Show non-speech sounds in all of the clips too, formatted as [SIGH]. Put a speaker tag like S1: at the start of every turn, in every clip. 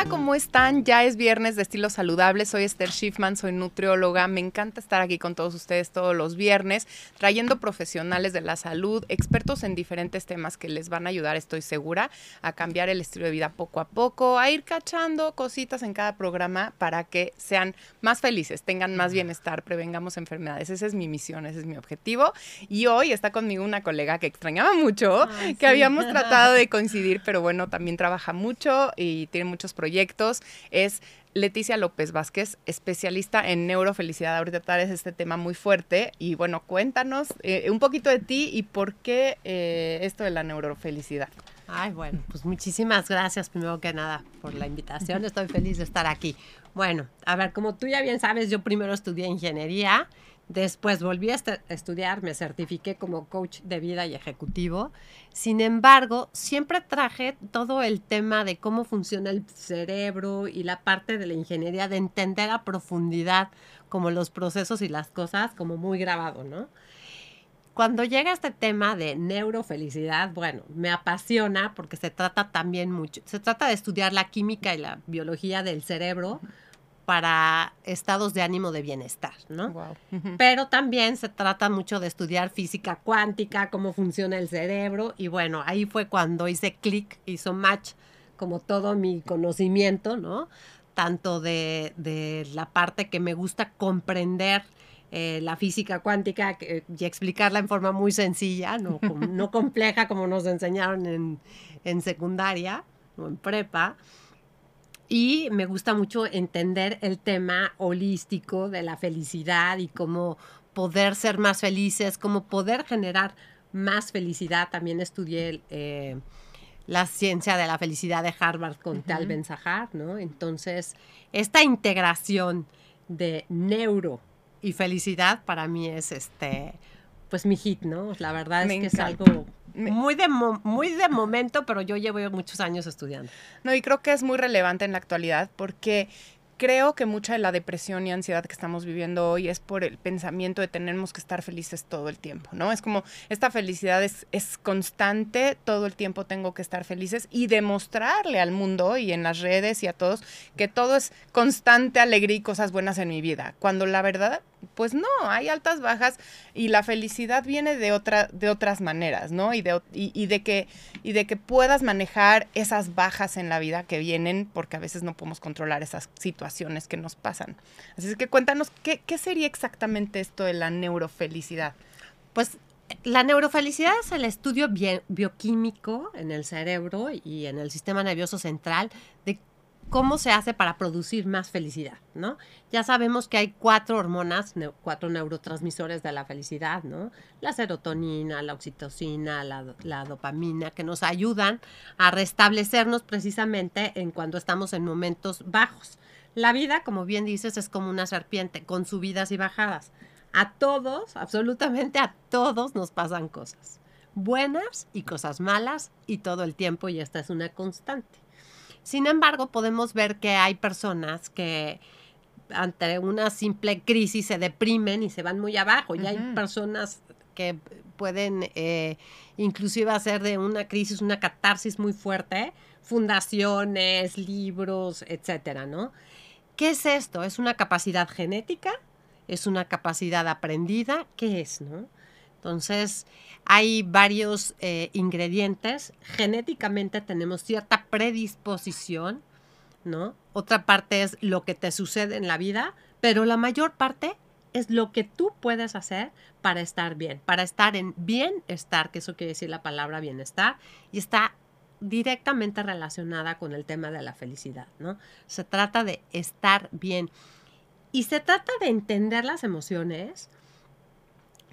S1: Hola, ¿cómo están? Ya es viernes de estilo saludable. Soy Esther Schiffman, soy nutrióloga. Me encanta estar aquí con todos ustedes todos los viernes, trayendo profesionales de la salud, expertos en diferentes temas que les van a ayudar, estoy segura, a cambiar el estilo de vida poco a poco, a ir cachando cositas en cada programa para que sean más felices, tengan más bienestar, prevengamos enfermedades. Esa es mi misión, ese es mi objetivo. Y hoy está conmigo una colega que extrañaba mucho, que habíamos [LAUGHS] tratado de coincidir, pero bueno, también trabaja mucho y tiene mucho proyectos, es Leticia López Vázquez, especialista en neurofelicidad. Ahorita tal es este tema muy fuerte y bueno, cuéntanos eh, un poquito de ti y por qué eh, esto de la neurofelicidad.
S2: Ay, bueno, pues muchísimas gracias primero que nada por la invitación. Estoy feliz de estar aquí. Bueno, a ver, como tú ya bien sabes, yo primero estudié ingeniería Después volví a estudiar, me certifiqué como coach de vida y ejecutivo. Sin embargo, siempre traje todo el tema de cómo funciona el cerebro y la parte de la ingeniería, de entender a profundidad como los procesos y las cosas, como muy grabado, ¿no? Cuando llega este tema de neurofelicidad, bueno, me apasiona porque se trata también mucho, se trata de estudiar la química y la biología del cerebro para estados de ánimo de bienestar, ¿no? Pero también se trata mucho de estudiar física cuántica, cómo funciona el cerebro, y bueno, ahí fue cuando hice clic, hizo match como todo mi conocimiento, ¿no? Tanto de, la parte que me gusta comprender eh, la física cuántica y explicarla en forma muy sencilla, no, [LAUGHS] no compleja como nos enseñaron en, en secundaria o en prepa y me gusta mucho entender el tema holístico de la felicidad y cómo poder ser más felices, cómo poder generar más felicidad. También estudié eh, la ciencia de la felicidad de Harvard con Tal Ben Sahar, ¿no? Entonces, esta integración de neuro y felicidad para mí es este pues mi hit, ¿no? La verdad es que es algo muy de, muy de momento, pero yo llevo muchos años estudiando.
S1: No, y creo que es muy relevante en la actualidad porque creo que mucha de la depresión y ansiedad que estamos viviendo hoy es por el pensamiento de tenemos que estar felices todo el tiempo, ¿no? Es como esta felicidad es, es constante, todo el tiempo tengo que estar felices y demostrarle al mundo y en las redes y a todos que todo es constante alegría y cosas buenas en mi vida, cuando la verdad pues no, hay altas, bajas y la felicidad viene de, de otras maneras, ¿no? Y de, y, de que, y de que puedas manejar esas bajas en la vida que vienen porque a veces no podemos controlar esas situaciones que nos pasan. Así es que cuéntanos, ¿qué, qué sería exactamente esto de la neurofelicidad?
S2: Pues la neurofelicidad es el estudio bioquímico en el cerebro y en el sistema nervioso central de cómo se hace para producir más felicidad, ¿no? Ya sabemos que hay cuatro hormonas, cuatro neurotransmisores de la felicidad, ¿no? La serotonina, la oxitocina, la, dopamina, que nos ayudan a restablecernos precisamente en cuando estamos en momentos bajos. La vida, como bien dices, es como una serpiente, con subidas y bajadas. A todos, absolutamente a todos nos pasan cosas buenas y cosas malas y todo el tiempo y esta es una constante. Sin embargo, podemos ver que hay personas que ante una simple crisis se deprimen y se van muy abajo. Y hay personas que pueden eh, inclusive hacer de una crisis una catarsis muy fuerte, fundaciones, libros, etcétera, ¿no? ¿Qué es esto? ¿Es una capacidad genética? ¿Es una capacidad aprendida? ¿Qué es, no? Entonces, hay varios eh, ingredientes. Genéticamente tenemos cierta predisposición, ¿no? Otra parte es lo que te sucede en la vida, pero la mayor parte es lo que tú puedes hacer para estar bien, para estar en bienestar, que eso quiere decir la palabra bienestar, y está directamente relacionada con el tema de la felicidad, ¿no? Se trata de estar bien. Y se trata de entender las emociones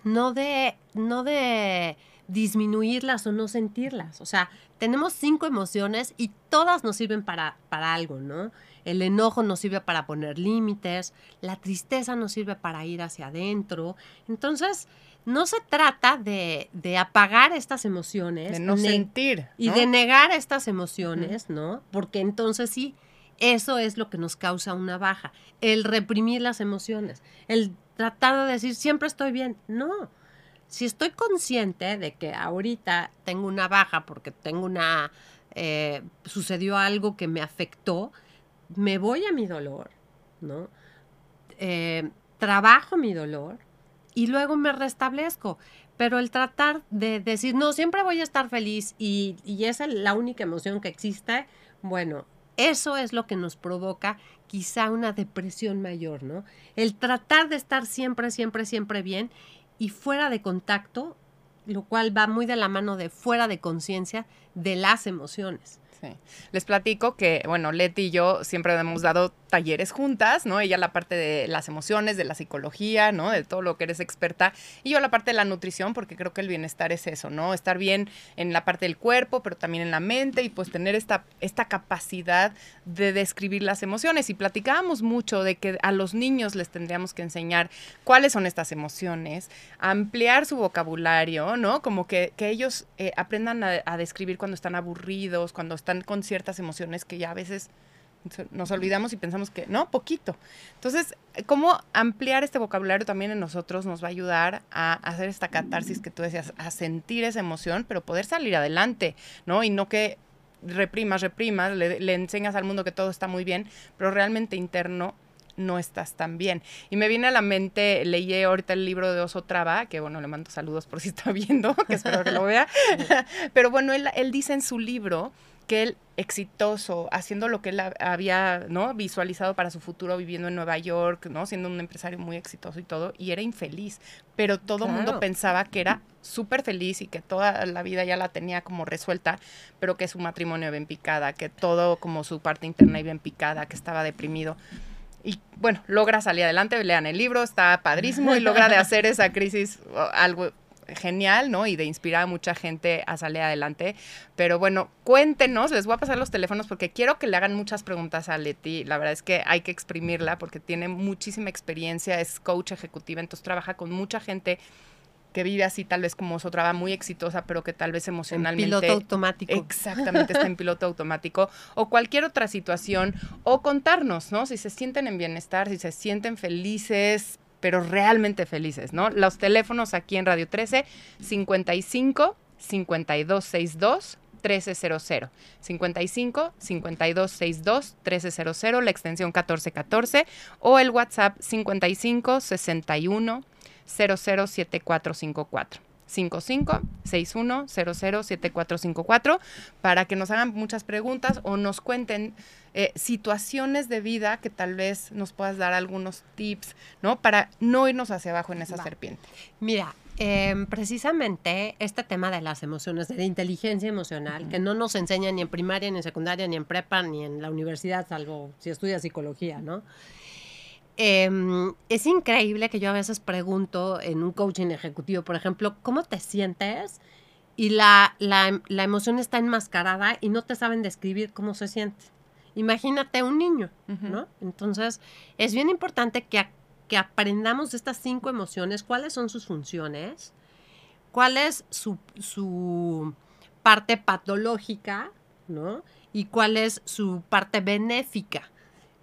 S2: no de, no de disminuirlas o no sentirlas. O sea, tenemos cinco emociones y todas nos sirven para, para algo, ¿no? El enojo nos sirve para poner límites, la tristeza nos sirve para ir hacia adentro. Entonces, no se trata de, apagar estas emociones.
S1: De no sentir.
S2: Y de negar estas emociones, ¿no? Porque entonces sí, eso es lo que nos causa una baja. El reprimir las emociones, el tratar de decir siempre estoy bien. No. Si estoy consciente de que ahorita tengo una baja porque tengo una. Eh, sucedió algo que me afectó, me voy a mi dolor, ¿no? Eh, trabajo mi dolor y luego me restablezco. Pero el tratar de decir, no, siempre voy a estar feliz y, y esa es la única emoción que existe, bueno, eso es lo que nos provoca quizá una depresión mayor, ¿no? El tratar de estar siempre, siempre, siempre bien y fuera de contacto, lo cual va muy de la mano de fuera de conciencia de las emociones.
S1: Les platico que, bueno, Leti y yo siempre hemos dado talleres juntas, ¿no? Ella la parte de las emociones, de la psicología, ¿no? De todo lo que eres experta. Y yo la parte de la nutrición, porque creo que el bienestar es eso, ¿no? Estar bien en la parte del cuerpo, pero también en la mente y pues tener esta, esta capacidad de describir las emociones. Y platicábamos mucho de que a los niños les tendríamos que enseñar cuáles son estas emociones, ampliar su vocabulario, ¿no? Como que, que ellos eh, aprendan a, a describir cuando están aburridos, cuando están con ciertas emociones que ya a veces nos olvidamos y pensamos que no, poquito. Entonces, cómo ampliar este vocabulario también en nosotros nos va a ayudar a hacer esta catarsis que tú decías, a sentir esa emoción, pero poder salir adelante, ¿no? Y no que reprimas, reprimas, le, le enseñas al mundo que todo está muy bien, pero realmente interno no estás tan bien. Y me viene a la mente, leí ahorita el libro de Oso Traba, que bueno, le mando saludos por si está [LAUGHS] viendo, que espero que lo vea, [LAUGHS] pero bueno, él, él dice en su libro que él exitoso, haciendo lo que él había ¿no? visualizado para su futuro, viviendo en Nueva York, ¿no? siendo un empresario muy exitoso y todo, y era infeliz, pero todo el mundo pensaba que era súper feliz y que toda la vida ya la tenía como resuelta, pero que su matrimonio iba en picada, que todo como su parte interna iba en picada, que estaba deprimido. Y bueno, logra salir adelante, lean el libro, está padrísimo y logra de hacer esa crisis algo genial, ¿no? Y de inspirar a mucha gente a salir adelante. Pero bueno, cuéntenos, les voy a pasar los teléfonos porque quiero que le hagan muchas preguntas a Leti. La verdad es que hay que exprimirla porque tiene muchísima experiencia, es coach ejecutiva, entonces trabaja con mucha gente que vive así tal vez como su trabajo muy exitosa, pero que tal vez emocionalmente...
S2: En piloto automático.
S1: Exactamente, está en piloto automático. O cualquier otra situación. O contarnos, ¿no? Si se sienten en bienestar, si se sienten felices, pero realmente felices, ¿no? Los teléfonos aquí en Radio 13, 55 5262 1300. 55 5262 1300, la extensión 1414 o el WhatsApp 55 61 007454. 55 61 007454 para que nos hagan muchas preguntas o nos cuenten eh, situaciones de vida que tal vez nos puedas dar algunos tips, ¿no? Para no irnos hacia abajo en esa serpiente.
S2: Mira, em, precisamente este tema de las emociones, de la inteligencia emocional, que no nos enseña ni en primaria, ni en secundaria, ni en prepa, ni en la universidad, salvo si estudias psicología, ¿no? Em, es increíble que yo a veces pregunto en un coaching ejecutivo, por ejemplo, ¿cómo te sientes? Y la, la, la emoción está enmascarada y no te saben describir cómo se siente. Imagínate un niño, ¿no? Entonces, es bien importante que, que aprendamos estas cinco emociones, cuáles son sus funciones, cuál es su, su parte patológica, ¿no? Y cuál es su parte benéfica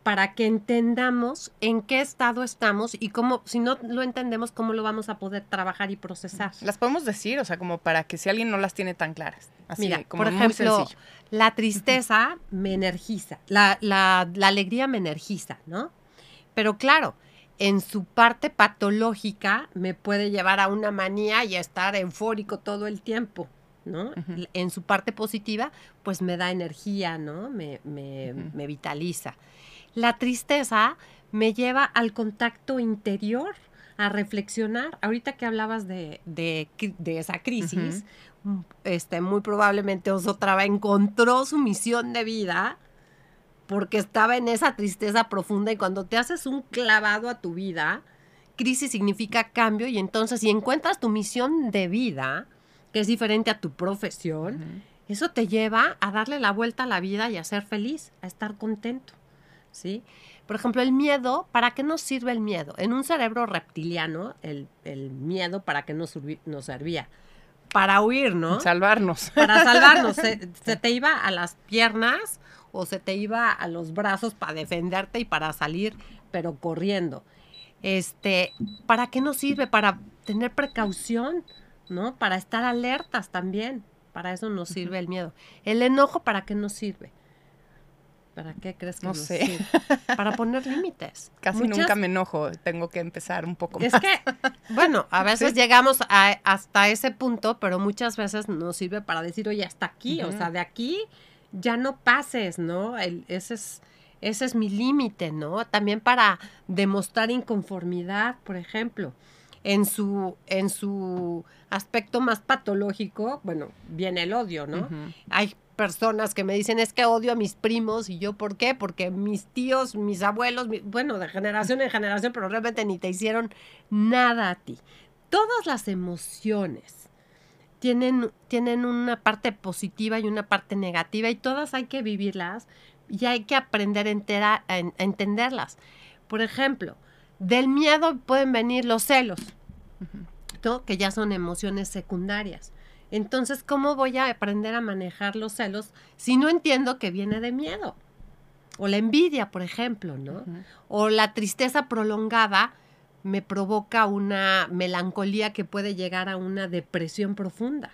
S2: para que entendamos en qué estado estamos y cómo, si no lo entendemos, cómo lo vamos a poder trabajar y procesar.
S1: Las podemos decir, o sea, como para que si alguien no las tiene tan claras.
S2: Así, Mira, como por ejemplo, la tristeza me energiza, la, la, la alegría me energiza, ¿no? Pero claro, en su parte patológica me puede llevar a una manía y a estar eufórico todo el tiempo. ¿no? En su parte positiva, pues me da energía, ¿no? Me, me, me vitaliza. La tristeza me lleva al contacto interior, a reflexionar. Ahorita que hablabas de, de, esa crisis, este, muy probablemente Osotrava encontró su misión de vida porque estaba en esa tristeza profunda y cuando te haces un clavado a tu vida, crisis significa cambio y entonces si encuentras tu misión de vida, que es diferente a tu profesión, eso te lleva a darle la vuelta a la vida y a ser feliz, a estar contento. ¿Sí? Por ejemplo, el miedo, ¿para qué nos sirve el miedo? En un cerebro reptiliano, el, miedo, ¿para qué nos, nos, servía? Para huir, ¿no?
S1: Salvarnos. [LAUGHS]
S2: Para salvarnos. [LAUGHS] se, te iba a las piernas o se te iba a los brazos para defenderte y para salir, pero corriendo. Este, ¿para qué nos sirve? Para tener precaución, ¿no? Para estar alertas también. Para eso nos sirve el miedo. El enojo, ¿para qué nos sirve? ¿Para qué crees que
S1: No
S2: nos
S1: sé.
S2: sirve? [LAUGHS] Para poner límites.
S1: Casi
S2: Muchas-
S1: nunca me enojo, tengo que empezar un poco
S2: Es
S1: más.
S2: que, [LAUGHS] bueno, a veces
S1: Sí.
S2: llegamos a- hasta ese punto, pero muchas veces nos sirve para decir, oye, hasta aquí, o sea, de aquí ya no pases, ¿no? El- ese es, ese es mi límite, ¿no? También para demostrar inconformidad, por ejemplo. En su, en su aspecto más patológico, bueno, viene el odio, ¿no? Hay personas que me dicen, es que odio a mis primos, y yo, ¿por qué? Porque mis tíos, mis abuelos, bueno, de generación en generación, pero realmente ni te hicieron nada a ti. Todas las emociones tienen, tienen una parte positiva y una parte negativa, y todas hay que vivirlas y hay que aprender a, entera- a en- a entenderlas. Por ejemplo, del miedo pueden venir los celos, que ya son emociones secundarias. Entonces, ¿cómo voy a aprender a manejar los celos si no entiendo que viene de miedo? O la envidia, por ejemplo, ¿no? O la tristeza prolongada me provoca una melancolía que puede llegar a una depresión profunda.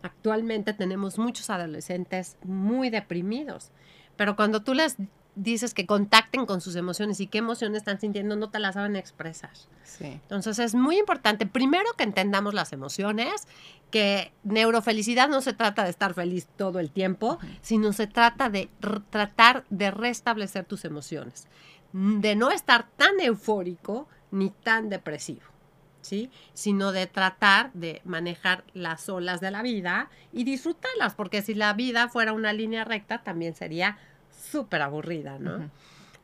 S2: Actualmente tenemos muchos adolescentes muy deprimidos, pero cuando tú les dices que contacten con sus emociones y qué emociones están sintiendo, no te las saben expresar.
S1: Sí.
S2: Entonces es muy importante, primero que entendamos las emociones, que neurofelicidad no se trata de estar feliz todo el tiempo, sino se trata de tratar de restablecer tus emociones, de no estar tan eufórico ni tan depresivo. ¿Sí? sino de tratar de manejar las olas de la vida y disfrutarlas, porque si la vida fuera una línea recta también sería súper aburrida, ¿no?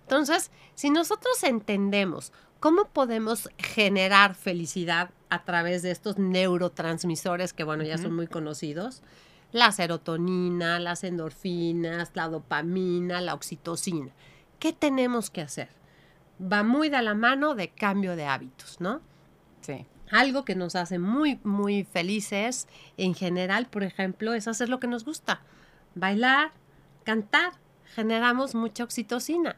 S2: Entonces, si nosotros entendemos cómo podemos generar felicidad a través de estos neurotransmisores que, bueno, ya son muy conocidos, la serotonina, las endorfinas, la dopamina, la oxitocina, ¿qué tenemos que hacer? Va muy de la mano de cambio de hábitos, ¿no?
S1: Sí.
S2: Algo que nos hace muy, muy felices en general, por ejemplo, es hacer lo que nos gusta. Bailar, cantar, generamos mucha oxitocina.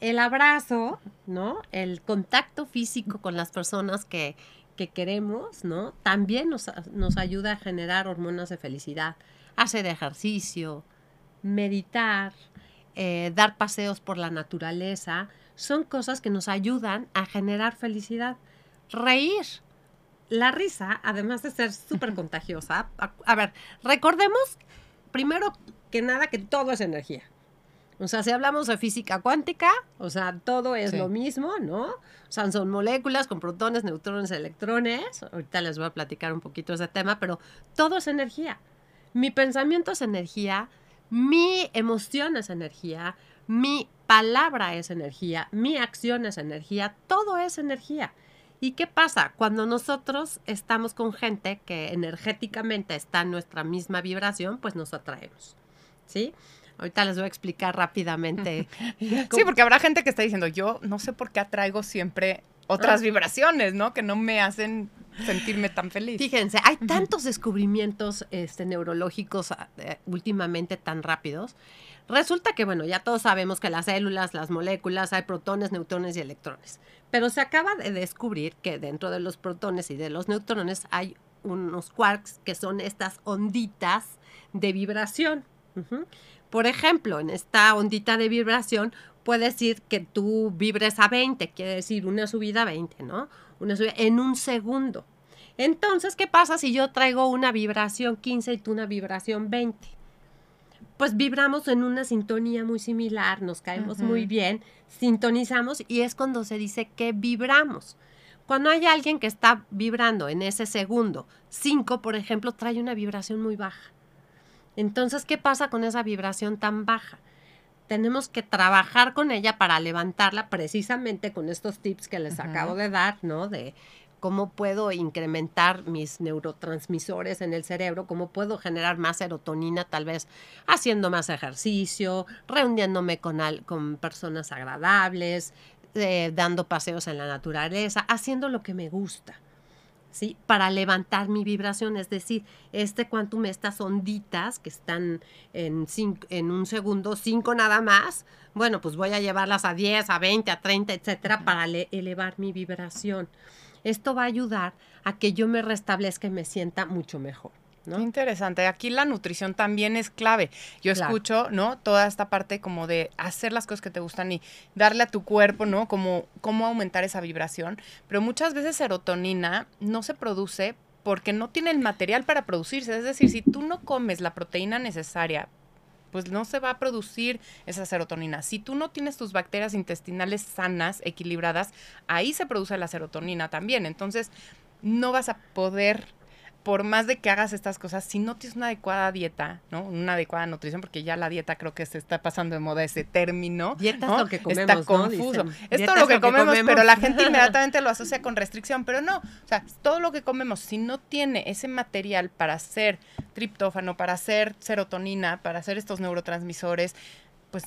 S2: El abrazo, ¿no? El contacto físico con las personas que, que queremos, ¿no? También nos, nos ayuda a generar hormonas de felicidad. Hacer ejercicio, meditar, eh, dar paseos por la naturaleza, son cosas que nos ayudan a generar felicidad. Reír. La risa, además de ser súper [LAUGHS] contagiosa, a, a ver, recordemos primero que nada que todo es energía. O sea, si hablamos de física cuántica, o sea, todo es
S1: Sí.
S2: lo mismo, ¿no? O sea, son moléculas con protones, neutrones, electrones. Ahorita les voy a platicar un poquito ese tema, pero todo es energía. Mi pensamiento es energía, mi emoción es energía, mi palabra es energía, mi acción es energía, todo es energía. ¿Y qué pasa? Cuando nosotros estamos con gente que energéticamente está en nuestra misma vibración, pues nos atraemos. ¿Sí? Ahorita les voy a explicar rápidamente. [LAUGHS]
S1: Sí, [LAUGHS] porque habrá gente que está diciendo, yo no sé por qué atraigo siempre otras
S2: Ah.
S1: vibraciones, ¿no? Que no me hacen sentirme tan feliz.
S2: Fíjense, hay tantos descubrimientos este, neurológicos ah, eh, últimamente tan rápidos. Resulta que, bueno, ya todos sabemos que las células, las moléculas, hay protones, neutrones y electrones. Pero se acaba de descubrir que dentro de los protones y de los neutrones hay unos quarks que son estas onditas de vibración. Ujú. Por ejemplo, en esta ondita de vibración puede decir que tú vibres a 20, quiere decir una subida a 20, ¿no? Una subida en un segundo. Entonces, ¿qué pasa si yo traigo una vibración 15 y tú una vibración 20? Pues vibramos en una sintonía muy similar, nos caemos muy bien, sintonizamos y es cuando se dice que vibramos. Cuando hay alguien que está vibrando en ese segundo, 5, por ejemplo, trae una vibración muy baja. Entonces, ¿qué pasa con esa vibración tan baja? Tenemos que trabajar con ella para levantarla precisamente con estos tips que les acabo de dar, ¿no? De cómo puedo incrementar mis neurotransmisores en el cerebro, cómo puedo generar más serotonina, tal vez haciendo más ejercicio, reuniéndome con, al- con personas agradables, eh, dando paseos en la naturaleza, haciendo lo que me gusta. ¿Sí? Para levantar mi vibración, es decir, este quantum, estas onditas que están en, cinco- en un segundo, cinco nada más, bueno, pues voy a llevarlas a 10, a 20, a 30, etcétera, para le- elevar mi vibración. Esto va a ayudar a que yo me restablezca y me sienta mucho mejor. ¿No?
S1: Interesante. Aquí la nutrición también es clave. Yo
S2: Claro.
S1: escucho, ¿no? Toda esta parte como de hacer las cosas que te gustan y darle a tu cuerpo, ¿no? Como cómo aumentar esa vibración. Pero muchas veces serotonina no se produce porque no tiene el material para producirse. Es decir, si tú no comes la proteína necesaria, pues no se va a producir esa serotonina. Si tú no tienes tus bacterias intestinales sanas, equilibradas, ahí se produce la serotonina también. Entonces, no vas a poder, por más de que hagas estas cosas, si no tienes una adecuada dieta, ¿no? Una adecuada nutrición, porque ya la dieta creo que se está pasando de moda ese término.
S2: Dieta es
S1: ¿no?
S2: lo que comemos,
S1: Está
S2: ¿no?
S1: confuso.
S2: Dicen,
S1: Es todo lo
S2: es
S1: que,
S2: lo que
S1: comemos,
S2: comemos.
S1: pero la gente inmediatamente lo asocia con restricción, pero no. O sea, todo lo que comemos, si no tiene ese material para hacer triptófano, para hacer serotonina, para hacer estos neurotransmisores, pues,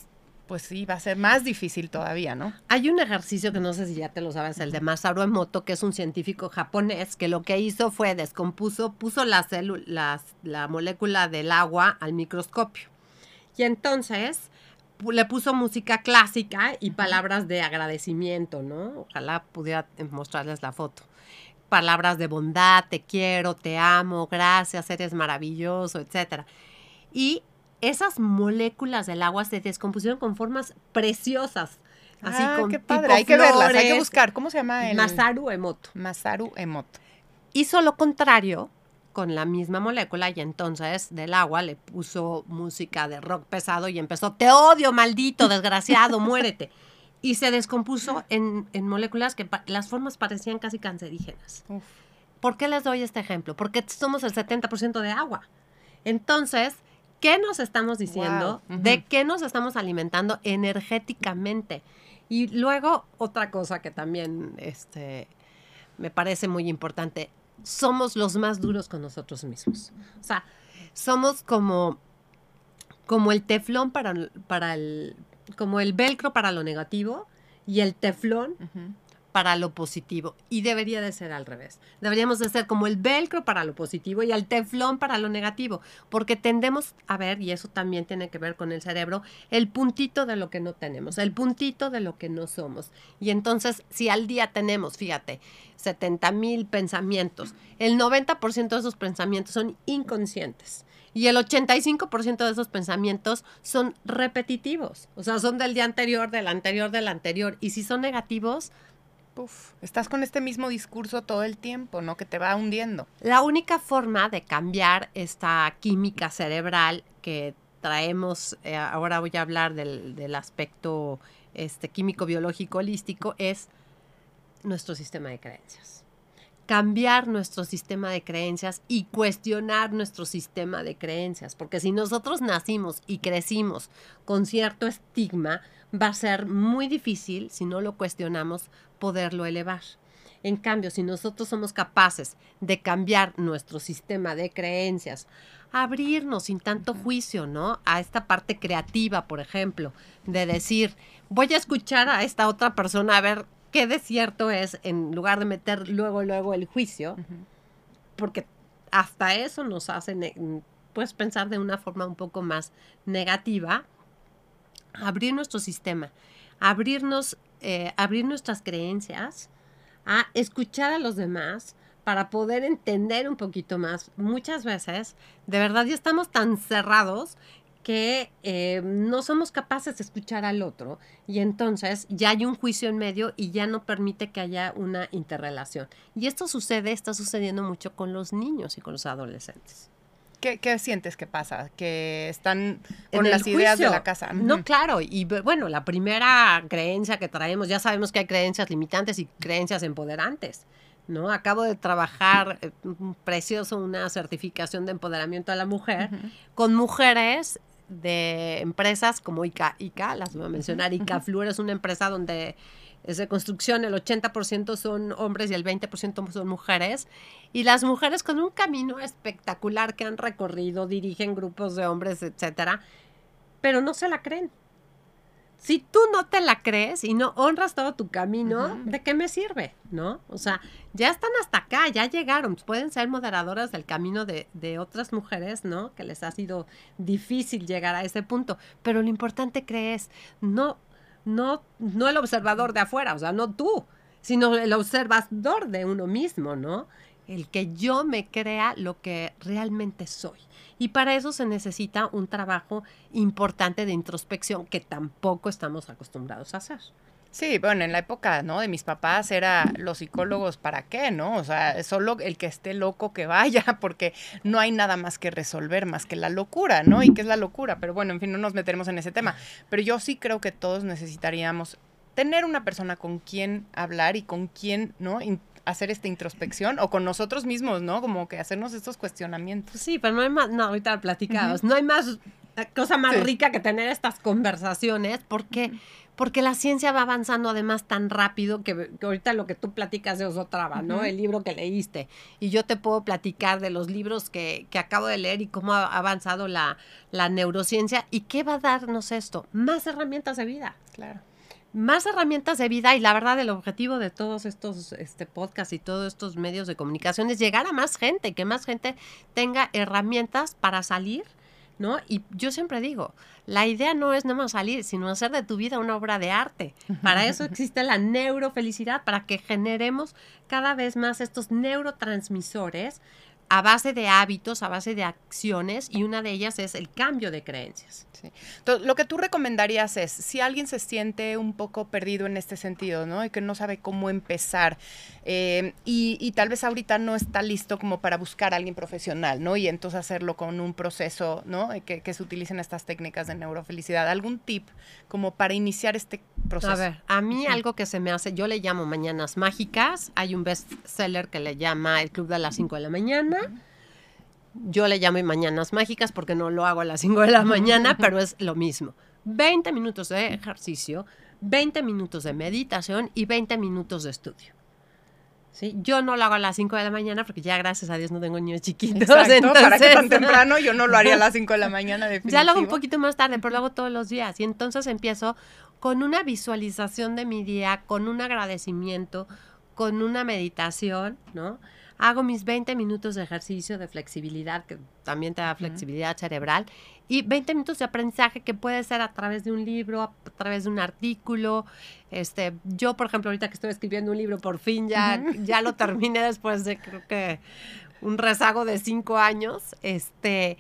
S1: pues sí, va a ser más difícil todavía, ¿no?
S2: Hay un ejercicio que no sé si ya te lo sabes, el de Masaru Emoto, que es un científico japonés, que lo que hizo fue descompuso, puso la, las- la molécula del agua al microscopio. Y entonces le puso música clásica y palabras de agradecimiento, ¿no? Ojalá pudiera mostrarles la foto. Palabras de bondad, te quiero, te amo, gracias, eres maravilloso, etcétera. Y esas moléculas del agua se descompusieron con formas preciosas. Así
S1: ah,
S2: con
S1: qué padre.
S2: tipo
S1: Hay que verlas, hay que buscar. ¿Cómo se llama el?
S2: Masaru Emoto.
S1: Masaru Emoto.
S2: Hizo lo contrario con la misma molécula y entonces del agua le puso música de rock pesado y empezó, te odio, maldito, desgraciado, [LAUGHS] muérete. Y se descompuso en, en moléculas que las formas parecían casi cancerígenas.
S1: Uf.
S2: ¿Por qué les doy este ejemplo? Porque somos el 70% de agua. Entonces, ¿qué nos estamos diciendo?
S1: Wow.
S2: ¿De qué nos estamos alimentando energéticamente? Y luego, otra cosa que también este, me parece muy importante, somos los más duros con nosotros mismos. O sea, somos como, como el teflón para, para el, como el velcro para lo negativo y el teflón. Para lo positivo. Y debería de ser al revés. Deberíamos de ser como el velcro para lo positivo y el teflón para lo negativo. Porque tendemos a ver, y eso también tiene que ver con el cerebro, el puntito de lo que no tenemos, el puntito de lo que no somos. Y entonces, si al día tenemos, fíjate, 70 mil pensamientos, el 90% de esos pensamientos son inconscientes. Y el 85% de esos pensamientos son repetitivos, o sea, son del día anterior, del anterior, del anterior. Y si son negativos,
S1: Estás con este mismo discurso todo el tiempo, ¿no? Que te va hundiendo.
S2: La única forma de cambiar esta química cerebral que traemos, eh, ahora voy a hablar del, del aspecto este, químico, biológico, holístico, es nuestro sistema de creencias. Cambiar nuestro sistema de creencias y cuestionar nuestro sistema de creencias, porque si nosotros nacimos y crecimos con cierto estigma, va a ser muy difícil, si no lo cuestionamos, poderlo elevar. En cambio, si nosotros somos capaces de cambiar nuestro sistema de creencias, abrirnos sin tanto juicio, ¿no? A esta parte creativa, por ejemplo, de decir, voy a escuchar a esta otra persona a ver qué de cierto es, en lugar de meter luego, luego el juicio, porque hasta eso nos hace, pues, pensar de una forma un poco más negativa, abrir nuestro sistema, abrirnos, eh, abrir nuestras creencias, a escuchar a los demás para poder entender un poquito más. Muchas veces, de verdad, ya estamos tan cerrados que eh, no somos capaces de escuchar al otro y entonces ya hay un juicio en medio y ya no permite que haya una interrelación. Y esto sucede, está sucediendo mucho con los niños y con los adolescentes.
S1: ¿Qué, qué sientes que pasa? Que están con las ideas de la casa.
S2: No, claro, y bu- bueno, la primera creencia que traemos, ya sabemos que hay creencias limitantes y creencias empoderantes, ¿no? Acabo de trabajar, eh, precioso, una certificación de empoderamiento a la mujer con mujeres de empresas como ICA, ICA las voy a mencionar, ICA Fluor es una empresa donde es de construcción, el 80% son hombres y el 20% son mujeres. Y las mujeres con un camino espectacular que han recorrido, dirigen grupos de hombres, etcétera, pero no se la creen. Si tú no te la crees y no honras todo tu camino. ¿de qué me sirve? ¿No? O sea, ya están hasta acá, ya llegaron. Pueden ser moderadoras del camino de, de otras mujeres, ¿no? Que les ha sido difícil llegar a ese punto. Pero lo importante crees, no, no, no el observador de afuera, o sea, no tú, sino el observador de uno mismo, ¿no? el que yo me crea lo que realmente soy. Y para eso se necesita un trabajo importante de introspección que tampoco estamos acostumbrados a hacer.
S1: Sí, bueno, en la época, ¿no? De mis papás era los psicólogos, ¿para qué, no? O sea, solo el que esté loco que vaya, [LAUGHS] porque no hay nada más que resolver, más que la locura, ¿no? ¿Y qué es la locura? Pero bueno, en fin, no nos meteremos en ese tema. Pero yo sí creo que todos necesitaríamos tener una persona con quien hablar y con quien, ¿no? hacer esta introspección o con nosotros mismos, ¿no? Como que hacernos estos cuestionamientos.
S2: Sí, pero no hay más, no, ahorita platicamos, no hay más cosa más rica que tener estas conversaciones porque porque la ciencia va avanzando además tan rápido que, ahorita lo que tú platicas de Osotrava, ¿no? El libro que leíste. Y yo te puedo platicar de los libros que, que acabo de leer y cómo ha avanzado la, la neurociencia y qué va a darnos esto. Más herramientas de vida.
S1: Claro
S2: más herramientas de vida y la verdad el objetivo de todos estos este, podcasts y todos estos medios de comunicación es llegar a más gente, que más gente tenga herramientas para salir ¿no? Y yo siempre digo, la idea no es nada más salir, sino hacer de tu vida una obra de arte. Para eso [LAUGHS] existe la neurofelicidad, para que generemos cada vez más estos neurotransmisores a base de hábitos, a base de acciones, y una de ellas es el cambio de creencias.
S1: Entonces, lo que tú recomendarías es, si alguien se siente un poco perdido en este sentido, ¿no? Y que no sabe cómo empezar, eh, y, tal vez ahorita no está listo como para buscar a alguien profesional, ¿no? Y entonces hacerlo con un proceso, ¿no? Que, que se utilicen estas técnicas de neurofelicidad. ¿Algún tip como para iniciar este proceso?
S2: A ver, a mí algo que se me hace, yo le llamo Mañanas Mágicas, hay un bestseller que le llama El Club de las 5 de la mañana. Yo le llamo Mañanas Mágicas porque no lo hago a las 5 de la mañana, pero es lo mismo. 20 minutos de ejercicio, 20 minutos de meditación y 20 minutos de estudio. ¿Sí? Yo no lo hago a las 5 de la mañana porque ya gracias a Dios no tengo niños chiquitos.
S1: Exacto, ¿para qué tan temprano? Yo no lo haría a las 5 de la mañana definitivo.
S2: Ya lo hago un poquito más tarde, pero lo hago todos los días. Y entonces empiezo con una visualización de mi día, con un agradecimiento, con una meditación, ¿no? Hago mis 20 minutos de ejercicio de flexibilidad, que también te da flexibilidad cerebral, y 20 minutos de aprendizaje que puede ser a través de un libro, a través de un artículo. Este, yo, por ejemplo, ahorita que estoy escribiendo un libro, por fin ya, [LAUGHS] ya lo terminé después de creo que un rezago de cinco años. Este,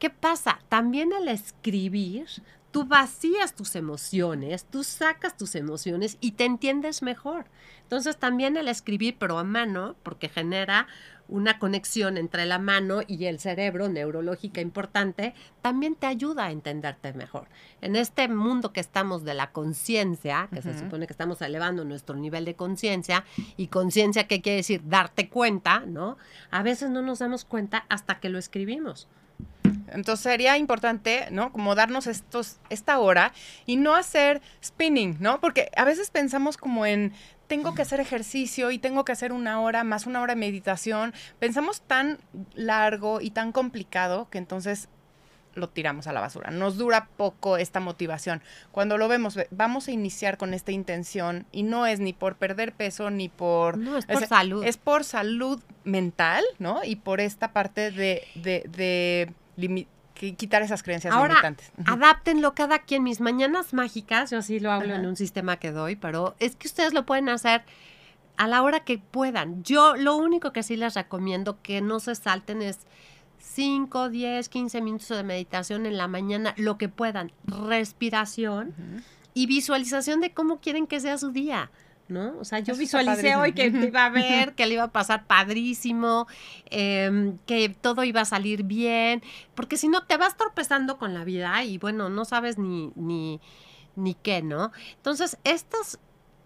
S2: ¿Qué pasa? También al escribir, tú vacías tus emociones, tú sacas tus emociones y te entiendes mejor. Entonces también el escribir, pero a mano, porque genera una conexión entre la mano y el cerebro neurológica importante, también te ayuda a entenderte mejor. En este mundo que estamos de la conciencia, que se supone que estamos elevando nuestro nivel de conciencia, y conciencia, ¿qué quiere decir? Darte cuenta, ¿no? A veces no nos damos cuenta hasta que lo escribimos.
S1: Entonces sería importante, ¿no? Como darnos estos, esta hora y no hacer spinning, ¿no? Porque a veces pensamos como en tengo que hacer ejercicio y tengo que hacer una hora más una hora de meditación. Pensamos tan largo y tan complicado que entonces lo tiramos a la basura. Nos dura poco esta motivación. Cuando lo vemos, vamos a iniciar con esta intención y no es ni por perder peso ni por...
S2: No, es por salud.
S1: Es por salud mental, ¿no? Y por esta parte de, de, de quitar esas creencias
S2: Ahora,
S1: limitantes.
S2: Adáptenlo cada quien. Mis mañanas mágicas, yo así lo hablo en un sistema que doy, pero es que ustedes lo pueden hacer a la hora que puedan. Yo lo único que sí les recomiendo que no se salten es 5, 10, 15 minutos de meditación en la mañana, lo que puedan. Respiración y visualización de cómo quieren que sea su día. ¿No? O sea, yo visualicé hoy que iba a [LAUGHS] ver, que le iba a pasar padrísimo, em, que todo iba a salir bien, porque si no te vas tropezando con la vida y bueno, no sabes ni, ni, ni qué, ¿no? Entonces, estos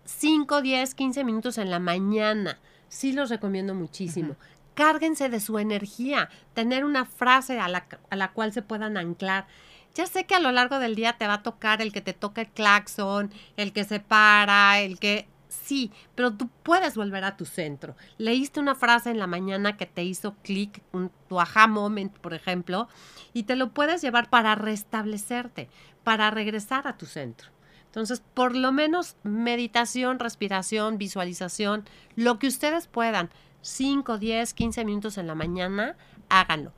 S2: 5, 10, 15 minutos en la mañana, sí los recomiendo muchísimo. Cárguense de su energía, tener una frase a la, a la cual se puedan anclar. Ya sé que a lo largo del día te va a tocar el que te toca el claxon, el que se para, el que Sí, pero tú puedes volver a tu centro. Leíste una frase en la mañana que te hizo clic, tu aha moment, por ejemplo, y te lo puedes llevar para restablecerte, para regresar a tu centro. Entonces, por lo menos meditación, respiración, visualización, lo que ustedes puedan, 5, 10, 15 minutos en la mañana, háganlo.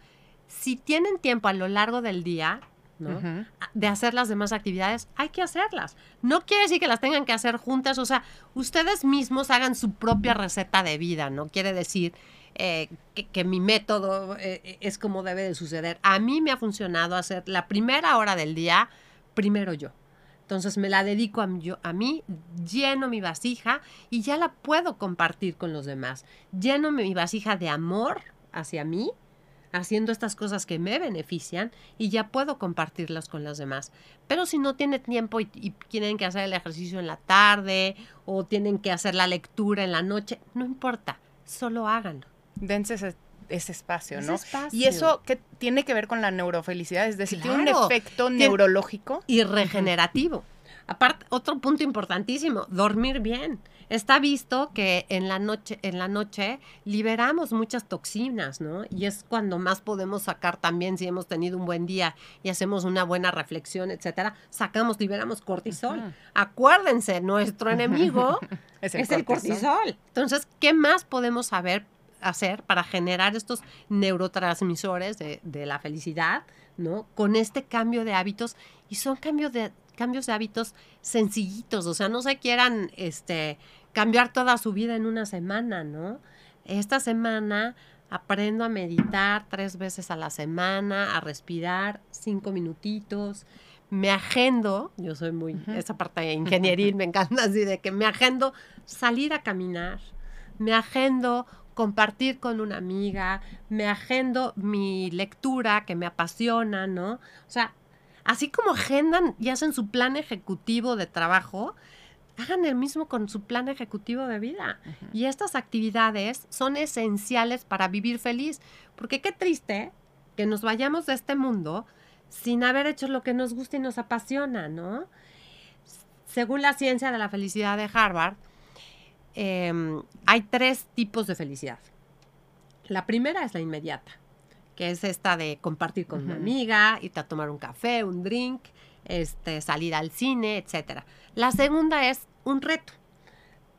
S2: Si tienen tiempo a lo largo del día, de hacer las demás actividades, hay que hacerlas. No quiere decir que las tengan que hacer juntas, o sea, ustedes mismos hagan su propia receta de vida, ¿no? Quiere decir, eh, que, mi método eh, es como debe de suceder. A mí me ha funcionado hacer la primera hora del día, primero yo. Entonces me la dedico a, yo, a mí, lleno mi vasija y ya la puedo compartir con los demás. Lleno mi vasija de amor hacia mí, haciendo estas cosas que me benefician y ya puedo compartirlas con los demás. Pero si no tiene tiempo y, tienen que hacer el ejercicio en la tarde o tienen que hacer la lectura en la noche, no importa, solo háganlo.
S1: Dense ese, espacio, ¿no? Y eso que tiene que ver con la neurofelicidad, es decir, tiene un efecto neurológico
S2: y regenerativo. Aparte, otro punto importantísimo, dormir bien. Está visto que en la noche, en la noche liberamos muchas toxinas, ¿no? Y es cuando más podemos sacar también si hemos tenido un buen día y hacemos una buena reflexión, etcétera, sacamos, liberamos cortisol. Acuérdense, nuestro enemigo [LAUGHS] es, el, cortisol. Entonces, ¿qué más podemos saber hacer para generar estos neurotransmisores de, de la felicidad, ¿no? Con este cambio de hábitos y son cambios de cambios de hábitos sencillitos, o sea, no se quieran este, cambiar toda su vida en una semana, ¿no? Esta semana aprendo a meditar tres veces a la semana, a respirar cinco minutitos, me agendo, yo soy muy, esa parte de ingeniería me encanta [LAUGHS] así, de que me agendo salir a caminar, me agendo compartir con una amiga, me agendo mi lectura que me apasiona, ¿no? O sea, así como agendan y hacen su plan ejecutivo de trabajo, hagan el mismo con su plan ejecutivo de vida. Y estas actividades son esenciales para vivir feliz, porque qué triste que nos vayamos de este mundo sin haber hecho lo que nos gusta y nos apasiona, ¿no? Según la ciencia de la felicidad de Harvard, em, hay tres tipos de felicidad. La primera es la inmediata que es esta de compartir con una amiga, irte a tomar un café, un drink, este, salir al cine, etc. La segunda es un reto,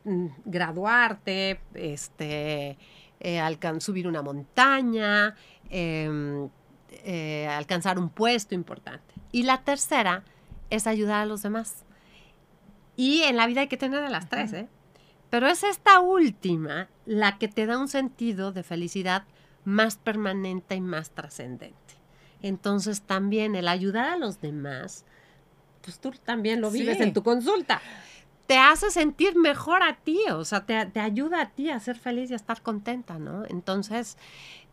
S2: mm, graduarte, este, eh, subir una montaña, em, eh, alcanzar un puesto importante. Y la tercera es ayudar a los demás. Y en la vida hay que tener de las tres, ¿eh? Pero es esta última la que te da un sentido de felicidad más permanente y más trascendente. Entonces también el ayudar a los demás, pues tú también lo vives en tu consulta. Te hace sentir mejor a ti, o sea, te, ayuda a ti a ser feliz y a estar contenta, ¿no? Entonces,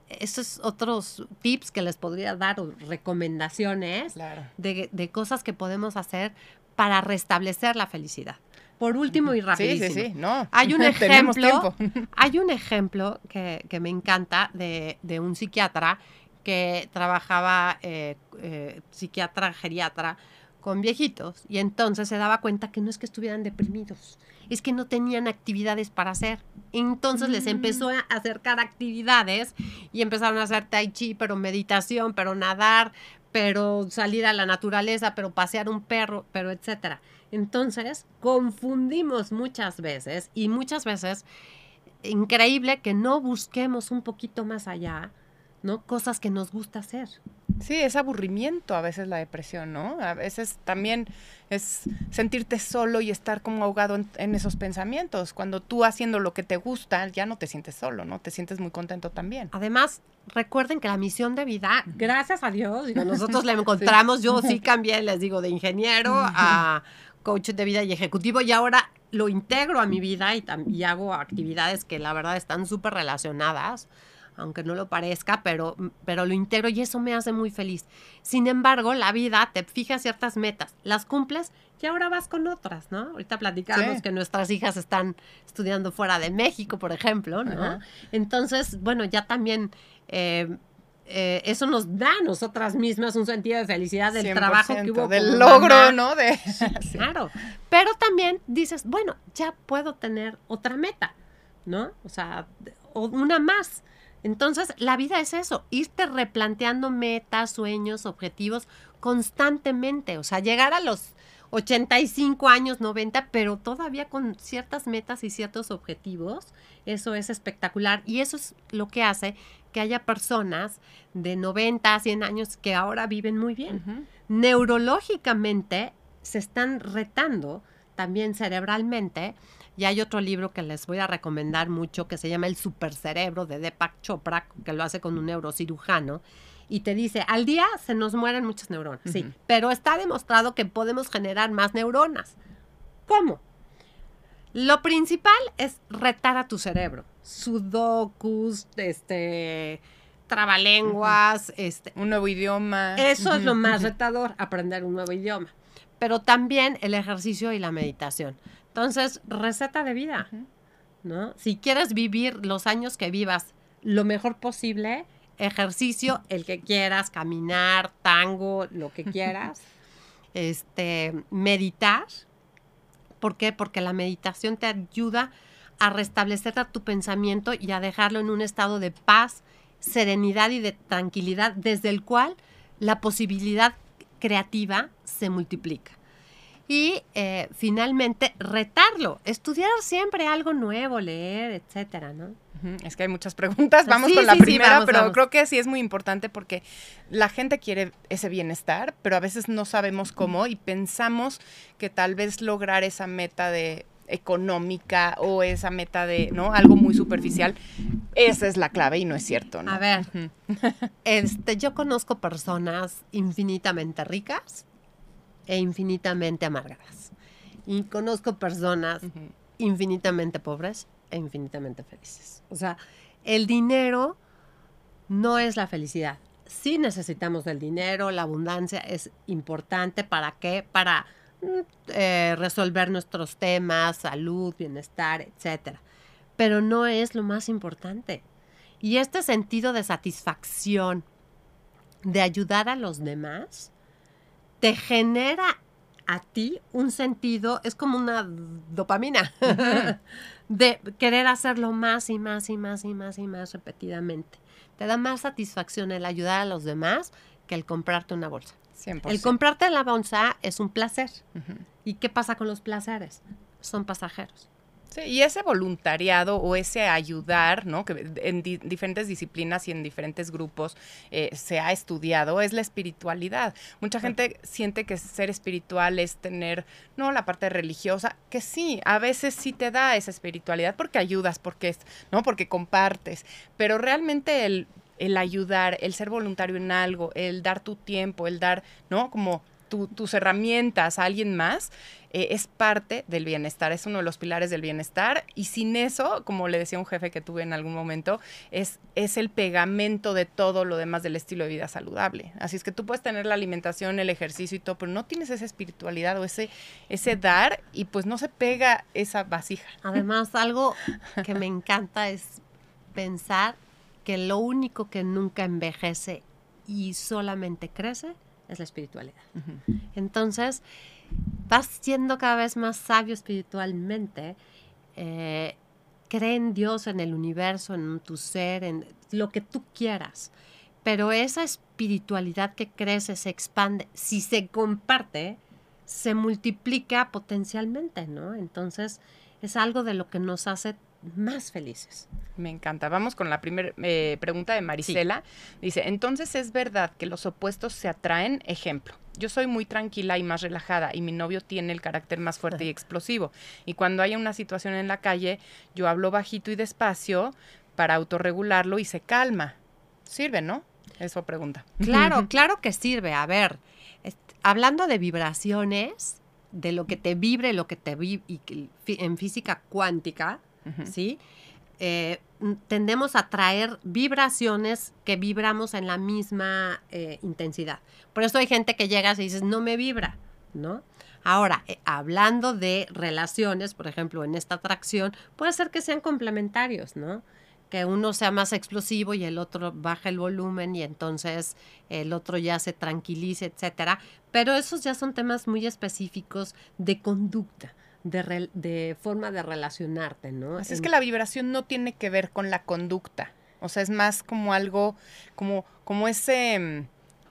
S2: esos otros tips que les podría dar o recomendaciones de, de, cosas que podemos hacer para restablecer la felicidad. Por último y rapidísimo. Sí, sí, sí, no. [LAUGHS] Hay un ejemplo, [LAUGHS] hay un ejemplo que, me encanta de, un psiquiatra que trabajaba, eh, eh, psiquiatra geriatra, con viejitos y entonces se daba cuenta que no es que estuvieran deprimidos, es que no tenían actividades para hacer. Entonces les empezó a acercar actividades y empezaron a hacer tai chi, pero meditación, pero nadar, pero salir a la naturaleza, pero pasear un perro, pero etcétera. Entonces, confundimos muchas veces y muchas veces, increíble que no busquemos un poquito más allá, ¿no? Cosas que nos gusta hacer.
S1: Sí, es aburrimiento a veces la depresión, ¿no? A veces también es sentirte solo y estar como ahogado en, esos pensamientos. Cuando tú haciendo lo que te gusta, ya no te sientes solo, ¿no? Te sientes muy contento también.
S2: Además, recuerden que la misión de vida, gracias a Dios, [LAUGHS] nosotros la encontramos, yo sí cambié, les digo, de ingeniero a [LAUGHS] coach de vida y ejecutivo y ahora lo integro a mi vida y, y hago actividades que la verdad están súper relacionadas aunque no lo parezca, pero, pero lo integro y eso me hace muy feliz. Sin embargo, la vida te fija ciertas metas, las cumples y ahora vas con otras, ¿no? Ahorita platicamos que nuestras hijas están estudiando fuera de México, por ejemplo, ¿no? Entonces, bueno, ya también... Eh, eh, eso nos da a nosotras mismas un sentido de felicidad del trabajo que hubo.
S1: Del logro, ¿no? De... [LAUGHS] [LAUGHS]
S2: Claro. Pero también dices, bueno, ya puedo tener otra meta, ¿no? O sea, una más. Entonces, la vida es eso, irte replanteando metas, sueños, objetivos constantemente, o sea, llegar a los 85 años, 90, pero todavía con ciertas metas y ciertos objetivos, eso es espectacular y eso es lo que hace que haya personas de 90 a 100 años que ahora viven muy bien. Neurológicamente se están retando también cerebralmente Y hay otro libro que les voy a recomendar mucho que se llama El Supercerebro de Deepak Chopra, que lo hace con un neurocirujano. Y te dice, al día se nos mueren muchas neuronas, sí, pero está demostrado que podemos generar más neuronas. ¿Cómo? Lo principal es retar a tu cerebro. Sudokus, este, trabalenguas, este.
S1: Un nuevo idioma.
S2: Eso es lo más retador, aprender un nuevo idioma. Pero también el ejercicio y la meditación. Entonces, receta de vida, ¿no? Si quieres vivir los años que vivas lo mejor posible, ejercicio, el que quieras, caminar, tango, lo que quieras, [LAUGHS] este, meditar. ¿Por qué? Porque la meditación te ayuda a restablecer tu pensamiento y a dejarlo en un estado de paz, serenidad y de tranquilidad, desde el cual la posibilidad creativa se multiplica y eh, finalmente retarlo, estudiar siempre algo nuevo, leer, etcétera, ¿no?
S1: Es que hay muchas preguntas. Vamos con la primera, pero creo que sí es muy importante porque la gente quiere ese bienestar, pero a veces no sabemos cómo y pensamos que tal vez lograr esa meta de económica o esa meta de, ¿no? Algo muy superficial, esa es la clave y no es cierto, ¿no?
S2: A ver, este, yo conozco personas infinitamente ricas e infinitamente amargadas. Y conozco personas infinitamente pobres e infinitamente felices. O sea, el dinero no es la felicidad. Sí necesitamos del dinero, la abundancia es importante. ¿Para qué? Para eh, resolver nuestros temas, salud, bienestar, etc. Pero no es lo más importante. Y este sentido de satisfacción, de ayudar a los demás, te genera a ti un sentido, es como una dopamina, [LAUGHS] de querer hacerlo más y más y más y más y más repetidamente. Te da más satisfacción el ayudar a los demás que el comprarte una bolsa. El comprarte la bolsa es un placer. ¿Y qué pasa con los placeres? Son pasajeros.
S1: Sí, y ese voluntariado o ese ayudar, ¿no? Que en diferentes disciplinas y en diferentes grupos eh, se ha estudiado, es la espiritualidad. Mucha gente siente que ser espiritual es tener, ¿no? La parte religiosa, que sí, a veces sí te da esa espiritualidad porque ayudas, porque es, ¿no? Porque compartes, pero realmente el, el ayudar, el ser voluntario en algo, el dar tu tiempo, el dar, ¿no? Como tus herramientas a alguien más, eh, es parte del bienestar, es uno de los pilares del bienestar y sin eso, como le decía un jefe que tuve en algún momento, es, es el pegamento de todo lo demás del estilo de vida saludable. Así es que tú puedes tener la alimentación, el ejercicio y todo, pero no tienes esa espiritualidad o ese, ese dar y pues no se pega esa vasija.
S2: Además, algo que me encanta es pensar que lo único que nunca envejece y solamente crece es la espiritualidad. Entonces, vas siendo cada vez más sabio espiritualmente, eh, cree en Dios, en el universo, en tu ser, en lo que tú quieras. Pero esa espiritualidad que crece, se expande, si se comparte, se multiplica potencialmente, ¿no? Entonces, es algo de lo que nos hace más felices.
S1: Me encanta. Vamos con la primera eh, pregunta de Marisela. Dice, entonces es verdad que los opuestos se atraen. Ejemplo, yo soy muy tranquila y más relajada y mi novio tiene el carácter más fuerte y [LAUGHS] explosivo. Y cuando hay una situación en la calle, yo hablo bajito y despacio para autorregularlo y se calma. ¿Sirve, no? Eso pregunta.
S2: Claro, [LAUGHS] claro que sirve. A ver, hablando de vibraciones, de lo que te vibre, lo que te vibre, y en física cuántica, ¿sí? Eh, tendemos a traer vibraciones que vibramos en la misma eh, intensidad. Por eso hay gente que llega y dices, no me vibra, ¿no? Ahora, eh, hablando de relaciones, por ejemplo, en esta atracción, puede ser que sean complementarios, ¿no? Que uno sea más explosivo y el otro baja el volumen y entonces el otro ya se tranquilice, etcétera. Pero esos ya son temas muy específicos de conducta de, forma de relacionarte, ¿no?
S1: Así es que la vibración no tiene que ver con la conducta. O sea, es más como algo, como, como ese, mm,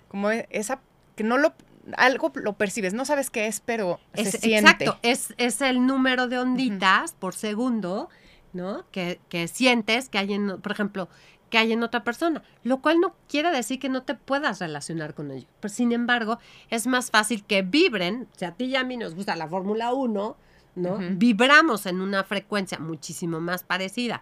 S1: como e, esa, que no lo, algo lo percibes, no sabes qué es, pero
S2: es,
S1: se siente. Exacto,
S2: es, es el número de onditas por segundo, ¿no? Que, que, sientes que hay en, por ejemplo, que hay en otra persona, lo cual no quiere decir que no te puedas relacionar con ellos. Pero sin embargo, es más fácil que vibren, si a ti y a mí nos gusta la Fórmula 1, ¿no? Vibramos en una frecuencia muchísimo más parecida.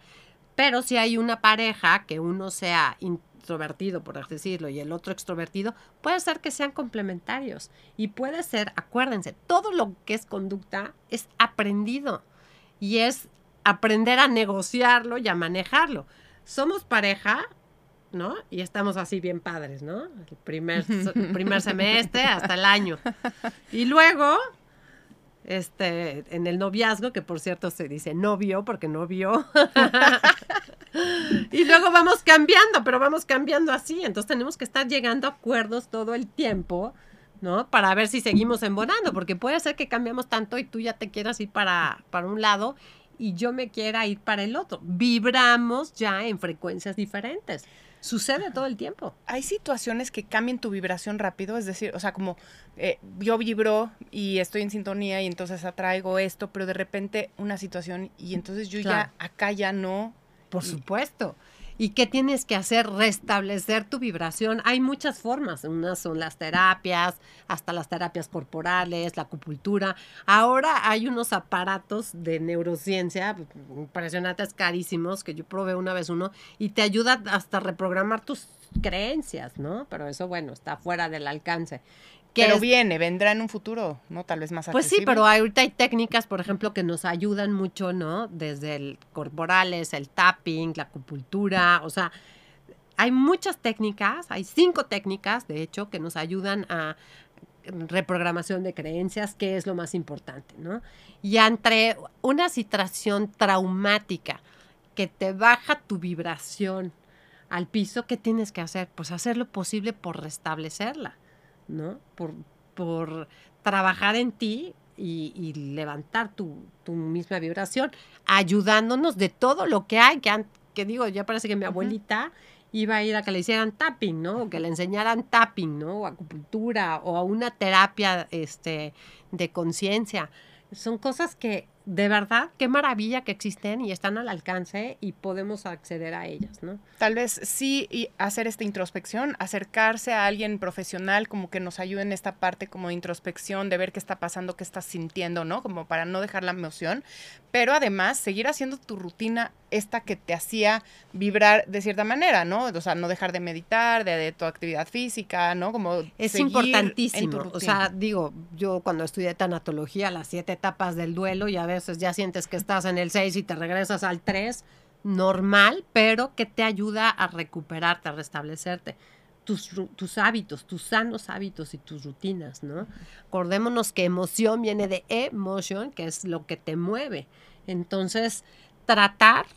S2: Pero si hay una pareja que uno sea introvertido, por decirlo, y el otro extrovertido, puede ser que sean complementarios. Y puede ser, acuérdense, todo lo que es conducta es aprendido. Y es aprender a negociarlo y a manejarlo. Somos pareja, ¿no? Y estamos así bien padres, ¿no? El primer, [LAUGHS] primer semestre hasta el año. Y luego, este, en el noviazgo, que por cierto se dice novio porque no vio. [LAUGHS] y luego vamos cambiando, pero vamos cambiando así. Entonces tenemos que estar llegando a acuerdos todo el tiempo, ¿no? Para ver si seguimos embonando, porque puede ser que cambiamos tanto y tú ya te quieras ir para, para un lado y yo me quiera ir para el otro. Vibramos ya en frecuencias diferentes. Sucede todo el tiempo.
S1: Hay situaciones que cambian tu vibración rápido, es decir, o sea, como eh, yo vibro y estoy en sintonía y entonces atraigo esto, pero de repente una situación y entonces yo ya acá ya no.
S2: Por supuesto. ¿Y qué tienes que hacer? Restablecer tu vibración. Hay muchas formas. Unas son las terapias, hasta las terapias corporales, la acupuntura. Ahora hay unos aparatos de neurociencia impresionantes, carísimos, que yo probé una vez uno, y te ayuda hasta reprogramar tus creencias, ¿no? Pero eso, bueno, está fuera del alcance.
S1: Pero viene, vendrá en un futuro, ¿no? Tal vez más
S2: Pues sí, pero ahorita hay técnicas, por ejemplo, que nos ayudan mucho, ¿no? Desde el corporales, el tapping, la acupuntura, o sea, hay muchas técnicas, hay cinco técnicas, de hecho, que nos ayudan a reprogramación de creencias, que es lo más importante, ¿no? Y entre una situación traumática que te baja tu vibración al piso, ¿qué tienes que hacer? Pues hacer lo posible por restablecerla. ¿No? Por, por trabajar en ti y, levantar tu, misma vibración, ayudándonos de todo lo que hay, que, que digo, ya parece que mi abuelita iba a ir a que le hicieran tapping, ¿no? O que le enseñaran tapping, ¿no? O acupuntura o a una terapia este, de conciencia. Son cosas que de verdad, qué maravilla que existen y están al alcance y podemos acceder a ellas, ¿no?
S1: Tal vez sí hacer esta introspección, acercarse a alguien profesional como que nos ayude en esta parte como de introspección, de ver qué está pasando, qué estás sintiendo, ¿no? Como para no dejar la emoción, pero además seguir haciendo tu rutina esta que te hacía vibrar de cierta manera, ¿no? O sea, no dejar de meditar, de, tu actividad física, ¿no? Como
S2: es importantísimo. o sea, digo, yo cuando estudié tanatología, las siete etapas del duelo, ya veces ya sientes que estás en el 6 y te regresas al 3, normal, pero que te ayuda a recuperarte, a restablecerte. Tus, tus, hábitos, tus sanos hábitos y tus rutinas, ¿no? Acordémonos que emoción viene de emotion, que es lo que te mueve. Entonces, tratar.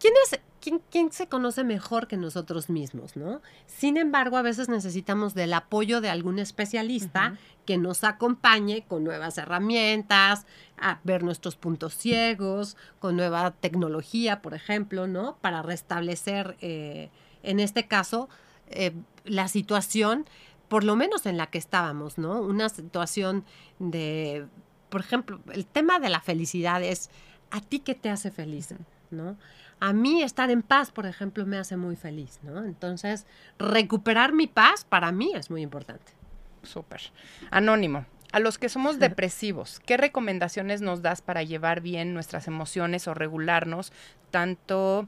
S2: ¿Quién es, ¿quién, se conoce mejor que nosotros mismos, no? Sin embargo, a veces necesitamos del apoyo de algún especialista que nos acompañe con nuevas herramientas, a ver nuestros puntos ciegos, con nueva tecnología, por ejemplo, ¿no? Para restablecer, eh, en este caso, eh, la situación, por lo menos en la que estábamos, ¿no? Una situación de, por ejemplo, el tema de la felicidad es, ¿a ti qué te hace feliz? ¿No? A mí estar en paz, por ejemplo, me hace muy feliz, ¿no? Entonces, recuperar mi paz para mí es muy importante.
S1: Súper. Anónimo. A los que somos depresivos, ¿qué recomendaciones nos das para llevar bien nuestras emociones o regularnos tanto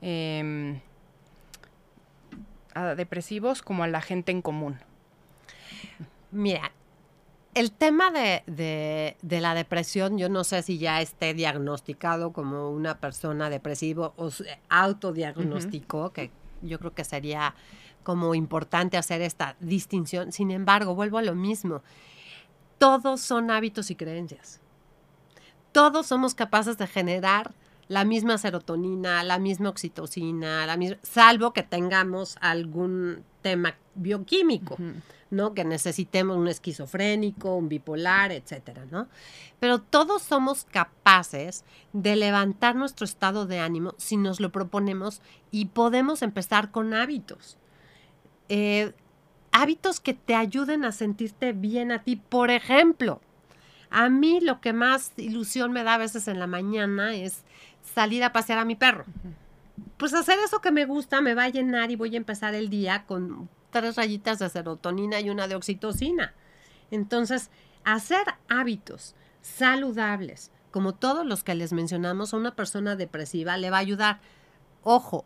S1: em, a depresivos como a la gente en común?
S2: Mira, el tema de, la depresión, yo no sé si ya esté diagnosticado como una persona depresiva o autodiagnóstico, que yo creo que sería como importante hacer esta distinción. Sin embargo, vuelvo a lo mismo. Todos son hábitos y creencias. Todos somos capaces de generar la misma serotonina, la misma oxitocina, la misma, salvo que tengamos algún tema bioquímico. ¿no? Que necesitemos un esquizofrénico, un bipolar, etcétera, ¿no? Pero todos somos capaces de levantar nuestro estado de ánimo si nos lo proponemos y podemos empezar con hábitos. Eh, hábitos que te ayuden a sentirte bien a ti. Por ejemplo, a mí lo que más ilusión me da a veces en la mañana es salir a pasear a mi perro. Pues hacer eso que me gusta me va a llenar y voy a empezar el día con tres rayitas de serotonina y una de oxitocina. Entonces, hacer hábitos saludables, como todos los que les mencionamos, a una persona depresiva le va a ayudar. Ojo,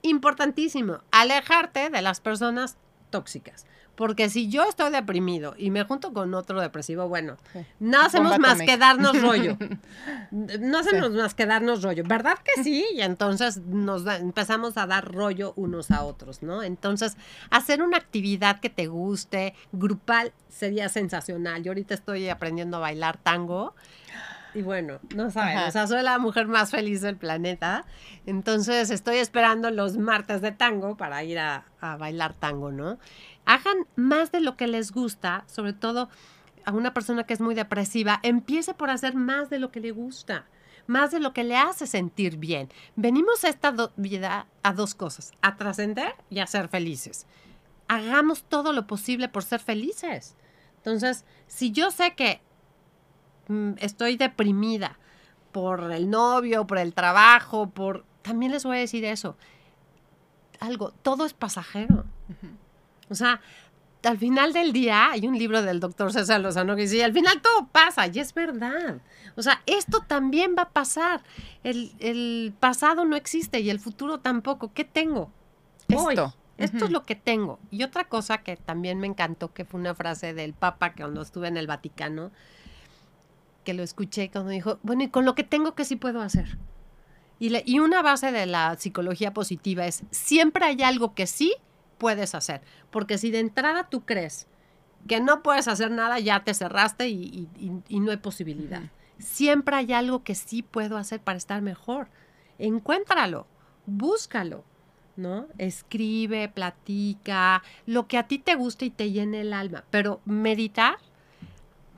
S2: importantísimo, alejarte de las personas tóxicas. Porque si yo estoy deprimido y me junto con otro depresivo, bueno, no hacemos más que darnos rollo. [LAUGHS] No hacemos más que darnos rollo. ¿Verdad que sí? Y entonces nos empezamos a dar rollo unos a otros, ¿no? Entonces, hacer una actividad que te guste, grupal, sería sensacional. Yo ahorita estoy aprendiendo a bailar tango. Y bueno, no saben, o sea, soy la mujer más feliz del planeta. Entonces estoy esperando los martes de tango para ir a, a bailar tango, ¿no? hagan más de lo que les gusta, sobre todo a una persona que es muy depresiva, empiece por hacer más de lo que le gusta, más de lo que le hace sentir bien. Venimos a esta vida a dos cosas, a trascender y a ser felices. Hagamos todo lo posible por ser felices. Entonces, si yo sé que estoy deprimida por el novio, por el trabajo, por... También les voy a decir eso. Algo, todo es pasajero. O sea, al final del día, hay un libro del doctor César Lozano que dice, al final todo pasa, y es verdad. O sea, esto también va a pasar. El, pasado no existe y el futuro tampoco. ¿Qué tengo? Esto. Esto es lo que tengo. Y otra cosa que también me encantó, que fue una frase del Papa que cuando estuve en el Vaticano, que lo escuché cuando dijo, bueno, ¿y con lo que tengo qué sí puedo hacer? Y, y una base de la psicología positiva es, siempre hay algo que sí puedes hacer. Porque si de entrada tú crees que no puedes hacer nada, ya te cerraste y, no hay posibilidad. Siempre hay algo que sí puedo hacer para estar mejor. Encuéntralo, búscalo, ¿no? Escribe, platica, lo que a ti te guste y te llene el alma. Pero meditar,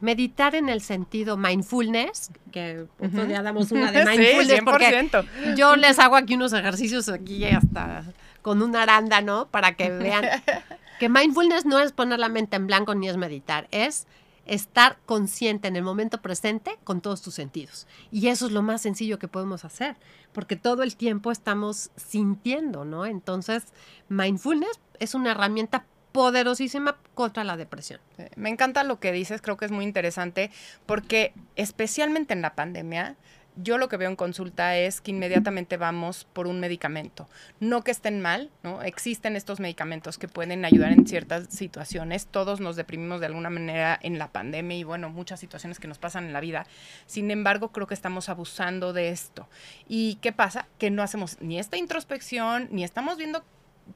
S2: meditar en el sentido mindfulness, que otro día damos una de [LAUGHS] mindfulness, porque yo les hago aquí unos ejercicios aquí hasta con un arándano para que vean [LAUGHS] que mindfulness no es poner la mente en blanco ni es meditar, es estar consciente en el momento presente con todos tus sentidos. Y eso es lo más sencillo que podemos hacer, porque todo el tiempo estamos sintiendo, ¿no? Entonces, mindfulness es una herramienta poderosísima contra la depresión.
S1: Me encanta lo que dices, creo que es muy interesante, porque especialmente en la pandemia, yo lo que veo en consulta es que inmediatamente vamos por un medicamento. No que estén mal, ¿no? Existen estos medicamentos que pueden ayudar en ciertas situaciones. Todos nos deprimimos de alguna manera en la pandemia y bueno, muchas situaciones que nos pasan en la vida. Sin embargo, creo que estamos abusando de esto. ¿Y qué pasa? Que no hacemos ni esta introspección, ni estamos viendo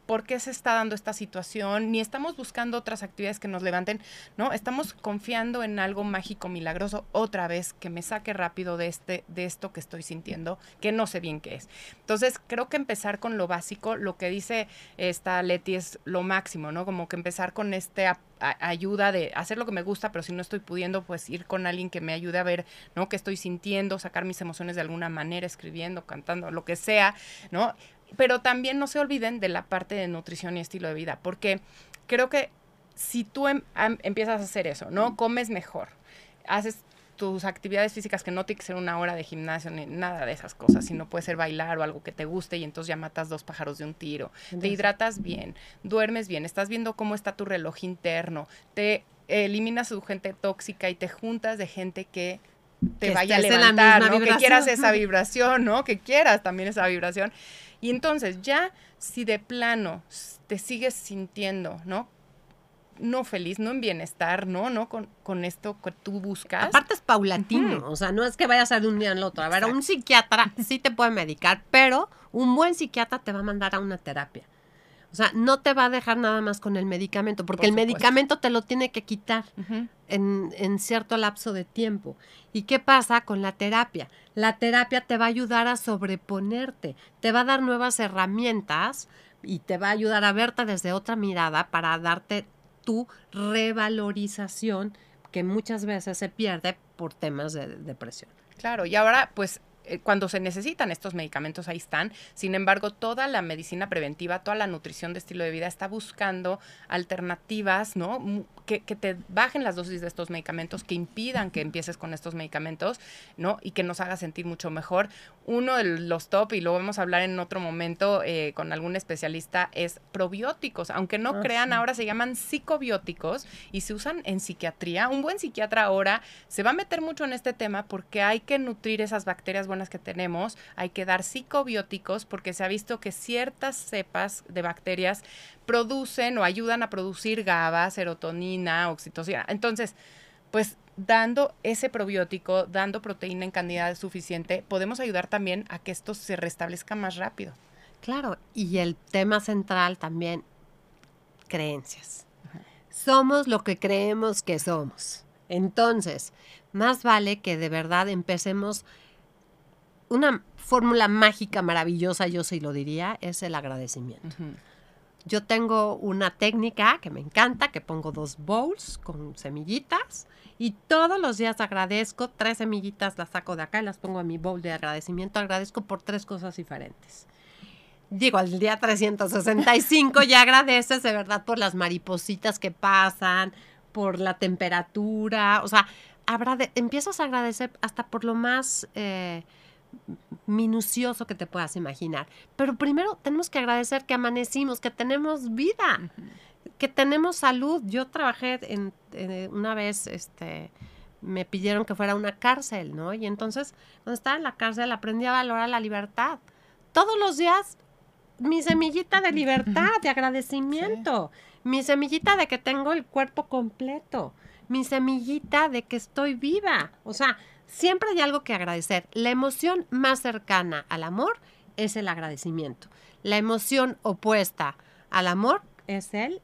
S1: por qué se está dando esta situación, ni estamos buscando otras actividades que nos levanten, ¿no? Estamos confiando en algo mágico, milagroso, otra vez, que me saque rápido de, este, de esto que estoy sintiendo, que no sé bien qué es. Entonces, creo que empezar con lo básico, lo que dice esta Leti es lo máximo, ¿no? Como que empezar con este ayuda de hacer lo que me gusta, pero si no estoy pudiendo, pues ir con alguien que me ayude a ver, ¿no? Qué estoy sintiendo, sacar mis emociones de alguna manera, escribiendo, cantando, lo que sea, ¿no? Pero también no se olviden de la parte de nutrición y estilo de vida, porque creo que si tú em, empiezas a hacer eso, ¿no? Comes mejor, haces tus actividades físicas que no tiene que ser una hora de gimnasio ni nada de esas cosas, sino puede ser bailar o algo que te guste y entonces ya matas dos pájaros de un tiro. te hidratas bien, duermes bien, estás viendo cómo está tu reloj interno, te eliminas tu gente tóxica y te juntas de gente que te vaya a levantar, ¿no? Que quieras esa vibración, ¿no? Que quieras también esa vibración. Y entonces ya si de plano te sigues sintiendo, ¿no? No feliz, no en bienestar, ¿no? No con, con esto que tú buscas.
S2: Aparte es paulatino, o sea, no es que vayas a ser de un día al otro. A ver, un psiquiatra sí te puede medicar, pero un buen psiquiatra te va a mandar a una terapia. O sea, no te va a dejar nada más con el medicamento, porque el medicamento te lo tiene que quitar en, en, cierto lapso de tiempo. ¿Y qué pasa con la terapia? La terapia te va a ayudar a sobreponerte, te va a dar nuevas herramientas y te va a ayudar a verte desde otra mirada para darte tu revalorización que muchas veces se pierde por temas de depresión.
S1: Claro, y ahora pues cuando se necesitan estos medicamentos, ahí están. Sin embargo, toda la medicina preventiva, toda la nutrición de estilo de vida está buscando alternativas, ¿no? Que, que, te bajen las dosis de estos medicamentos, que impidan que empieces con estos medicamentos, ¿no? Y que nos haga sentir mucho mejor. Uno de los top, y lo vamos a hablar en otro momento eh, con algún especialista, es probióticos. Aunque no ah, crean, ahora se llaman psicobióticos y se usan en psiquiatría. Un buen psiquiatra ahora se va a meter mucho en este tema porque hay que nutrir esas bacterias buenas que tenemos, hay que dar psicobióticos porque se ha visto que ciertas cepas de bacterias producen o ayudan a producir GABA, serotonina, oxitocina. Entonces, pues dando ese probiótico, dando proteína en cantidad suficiente, podemos ayudar también a que esto se restablezca más rápido.
S2: Claro, y el tema central también, creencias. Somos lo que creemos que somos. Entonces, más vale que de verdad empecemos una fórmula mágica maravillosa, yo sí lo diría, es el agradecimiento. Yo tengo una técnica que me encanta, que pongo dos bowls con semillitas y todos los días agradezco, tres semillitas las saco de acá y las pongo en mi bowl de agradecimiento, agradezco por tres cosas diferentes. Digo, al día 365 ya agradeces de verdad por las maripositas que pasan, por la temperatura, o sea, empiezas a agradecer hasta por lo más... Eh, minucioso que te puedas imaginar. Pero primero tenemos que agradecer que amanecimos, que tenemos vida, que tenemos salud. Yo trabajé en, una vez, este, me pidieron que fuera a una cárcel, ¿no? Y entonces, cuando estaba en la cárcel, aprendí a valorar la libertad. Todos los días, mi semillita de libertad, de agradecimiento, mi semillita de que tengo el cuerpo completo, mi semillita de que estoy viva. O sea, Siempre hay algo que agradecer. La emoción más cercana al amor es el agradecimiento. La emoción opuesta al amor es el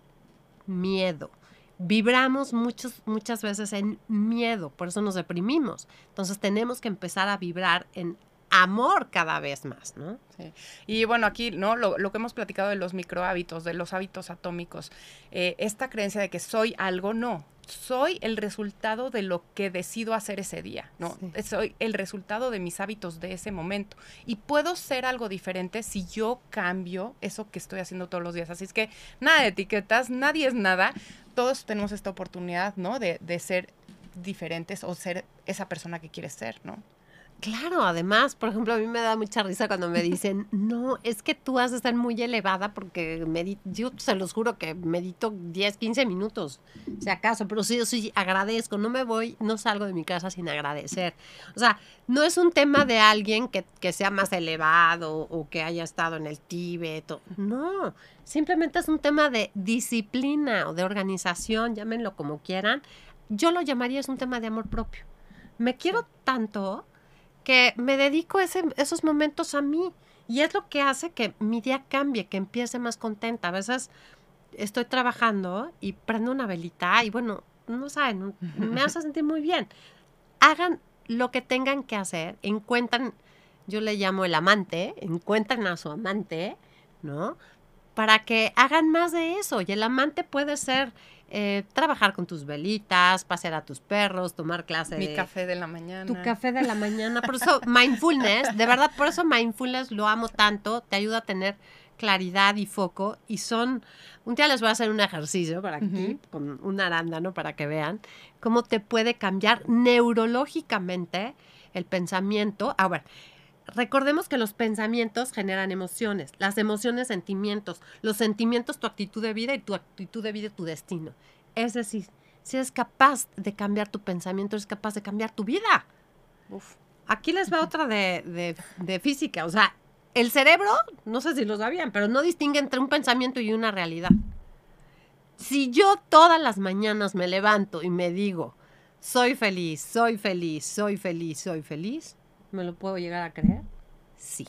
S2: miedo. Vibramos muchos, muchas veces en miedo, por eso nos deprimimos. Entonces tenemos que empezar a vibrar en amor cada vez más, ¿no?
S1: Y bueno, aquí, ¿no? Lo, que hemos platicado de los microhábitos, de los hábitos atómicos, eh, esta creencia de que soy algo, no, soy el resultado de lo que decido hacer ese día, ¿no? Soy el resultado de mis hábitos de ese momento. Y puedo ser algo diferente si yo cambio eso que estoy haciendo todos los días. Así es que nada de etiquetas, nadie es nada. Todos tenemos esta oportunidad, ¿no? De, de ser diferentes o ser esa persona que quieres ser, ¿no?
S2: Claro, además, por ejemplo, a mí me da mucha risa cuando me dicen, [LAUGHS] no, es que tú has de estar muy elevada porque yo se los juro que medito 10, 15 minutos, si acaso, pero sí, yo sí agradezco, no me voy, no salgo de mi casa sin agradecer. O sea, no es un tema de alguien que, que sea más elevado o que haya estado en el Tíbet, no, simplemente es un tema de disciplina o de organización, llámenlo como quieran. Yo lo llamaría es un tema de amor propio. Me quiero tanto que me dedico ese, esos momentos a mí. Y es lo que hace que mi día cambie, que empiece más contenta. A veces estoy trabajando y prendo una velita y bueno, no saben, me hace sentir muy bien. Hagan lo que tengan que hacer, encuentran, yo le llamo el amante, encuentran a su amante, ¿no? Para que hagan más de eso. Y el amante puede ser eh, trabajar con tus velitas, pasear a tus perros, tomar clase
S1: Mi café de la mañana.
S2: Tu café de la mañana. Por eso, mindfulness, de verdad, por eso mindfulness lo amo tanto, te ayuda a tener claridad y foco y son, un día les voy a hacer un ejercicio para aquí, con una arándano para que vean cómo te puede cambiar neurológicamente el pensamiento. A ver, recordemos que los pensamientos generan emociones, las emociones sentimientos, los sentimientos tu actitud de vida y tu actitud de vida tu destino. Es decir, si eres capaz de cambiar tu pensamiento, eres capaz de cambiar tu vida. Aquí les va otra de, de física. O sea, el cerebro, no sé si lo sabían, pero no distingue entre un pensamiento y una realidad. Si yo todas las mañanas me levanto y me digo, soy feliz, soy feliz, soy feliz, soy feliz, ¿Me lo puedo llegar a creer? Sí.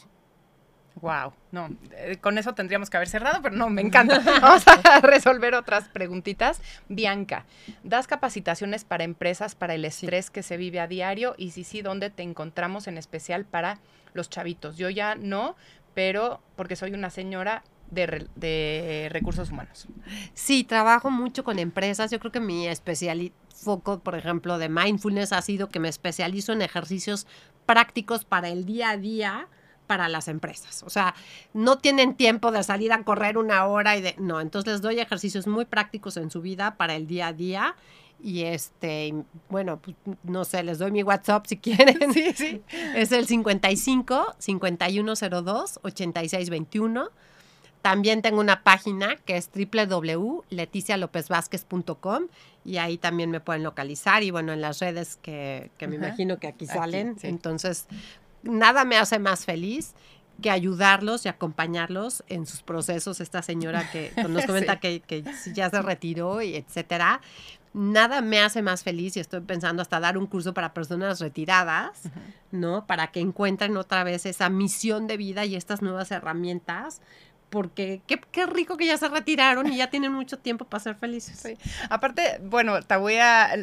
S1: Wow, no, eh, con eso tendríamos que haber cerrado, pero no, me encanta. [LAUGHS] Vamos a resolver otras preguntitas. Bianca, ¿das capacitaciones para empresas para el estrés que se vive a diario? Y si sí, ¿dónde te encontramos en especial para los chavitos? Yo ya no, pero porque soy una señora, de, recursos humanos.
S2: Sí, trabajo mucho con empresas. Yo creo que mi especial foco, por ejemplo, de mindfulness ha sido que me especializo en ejercicios prácticos para el día a día para las empresas. O sea, no tienen tiempo de salir a correr una hora y de... No, entonces les doy ejercicios muy prácticos en su vida para el día a día. Y este, bueno, pues, no sé, les doy mi WhatsApp si quieren. [LAUGHS] Sí, sí. Es el 55 5102 8621. También tengo una página que es www.leticialopezvázquez.com y ahí también me pueden localizar y bueno, en las redes que, me imagino que aquí salen. Entonces, nada me hace más feliz que ayudarlos y acompañarlos en sus procesos. Esta señora que nos [LAUGHS] comenta que, que, ya se retiró y etcétera. Nada me hace más feliz y estoy pensando hasta dar un curso para personas retiradas, ¿no? Para que encuentren otra vez esa misión de vida y estas nuevas herramientas porque qué, qué, rico que ya se retiraron y ya tienen mucho tiempo para ser felices.
S1: Sí. Aparte, bueno, te voy a...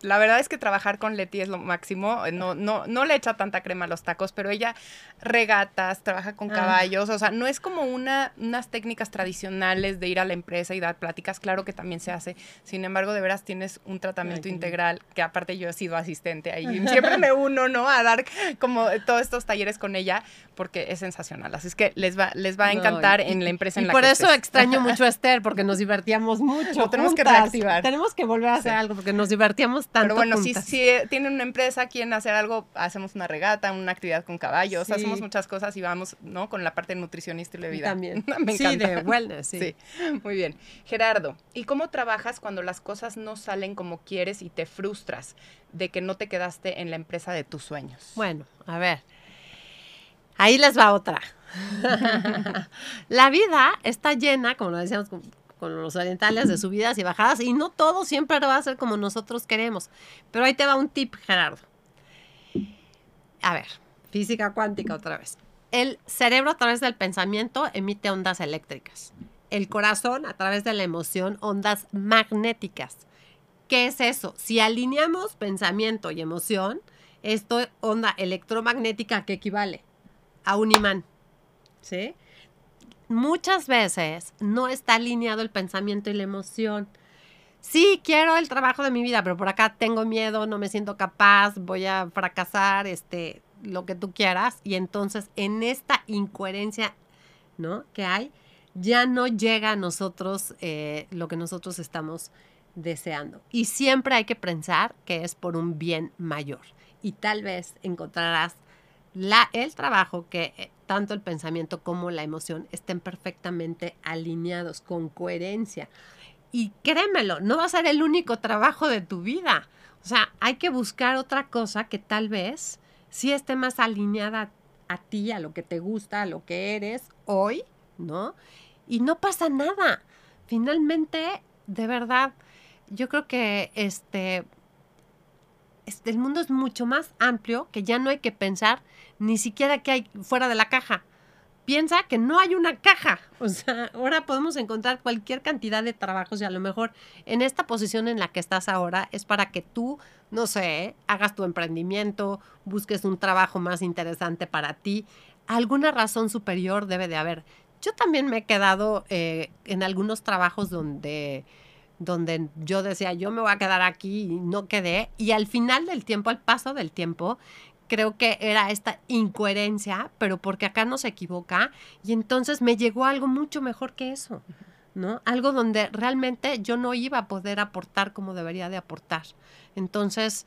S1: La verdad es que trabajar con Leti es lo máximo. No, no, no le echa tanta crema a los tacos, pero ella regatas, trabaja con ah. caballos. O sea, no es como una, unas técnicas tradicionales de ir a la empresa y dar pláticas. Claro que también se hace. Sin embargo, de veras tienes un tratamiento integral, que aparte yo he sido asistente ahí. [LAUGHS] Siempre me uno, ¿no? A dar como todos estos talleres con ella, porque es sensacional. Así es que les va, les va a encantar en la empresa en la
S2: por eso extraño mucho a Esther, porque nos divertíamos [LAUGHS] mucho. tenemos que reactivar. Tenemos que volver a hacer algo, porque nos divertíamos tanto.
S1: Pero bueno, si, si tienen una empresa, quieren hacer algo, hacemos una regata, una actividad con caballos, hacemos muchas cosas y vamos, ¿no? Con la parte nutricionista y de vida.
S2: También. [LAUGHS] Me encanta. Sí, de wellness, sí. sí.
S1: Muy bien. Gerardo, ¿y cómo trabajas cuando las cosas no salen como quieres y te frustras de que no te quedaste en la empresa de tus sueños?
S2: Bueno, a ver. Ahí les va otra. la vida está llena, como lo decíamos con, los orientales, de subidas y bajadas, y no todo siempre va a ser como nosotros queremos. Pero ahí te va un tip, Gerardo. A ver, física cuántica otra vez. El cerebro a través del pensamiento emite ondas eléctricas. El corazón a través de la emoción, ondas magnéticas. ¿Qué es eso? Si alineamos pensamiento y emoción, esto es onda electromagnética que equivale a un imán. ¿Sí? Muchas veces no está alineado el pensamiento y la emoción. Sí, quiero el trabajo de mi vida, pero por acá tengo miedo, no me siento capaz, voy a fracasar, este, lo que tú quieras. Y entonces en esta incoherencia, ¿no? Que hay, ya no llega a nosotros eh, lo que nosotros estamos deseando. Y siempre hay que pensar que es por un bien mayor. Y tal vez encontrarás el trabajo que eh, tanto el pensamiento como la emoción estén perfectamente alineados con coherencia. Y créemelo, no va a ser el único trabajo de tu vida. O sea, hay que buscar otra cosa que tal vez sí esté más alineada a, ti, a lo que te gusta, a lo que eres hoy, ¿no? Y no pasa nada. Finalmente, de verdad, yo creo que este, el mundo es mucho más amplio que ya no hay que pensar ni siquiera que hay fuera de la caja. Piensa que no hay una caja. [LAUGHS] O sea, ahora podemos encontrar cualquier cantidad de trabajos y a lo mejor en esta posición en la que estás ahora es para que tú, no sé, hagas tu emprendimiento, busques un trabajo más interesante para ti. Alguna razón superior debe de haber. Yo también me he quedado eh, en algunos trabajos donde donde yo decía, yo me voy a quedar aquí y no quedé. Y al final del tiempo, al paso del tiempo, creo que era esta incoherencia, pero porque acá no se equivoca. Y entonces me llegó algo mucho mejor que eso, ¿no? Algo donde realmente yo no iba a poder aportar como debería de aportar. Entonces,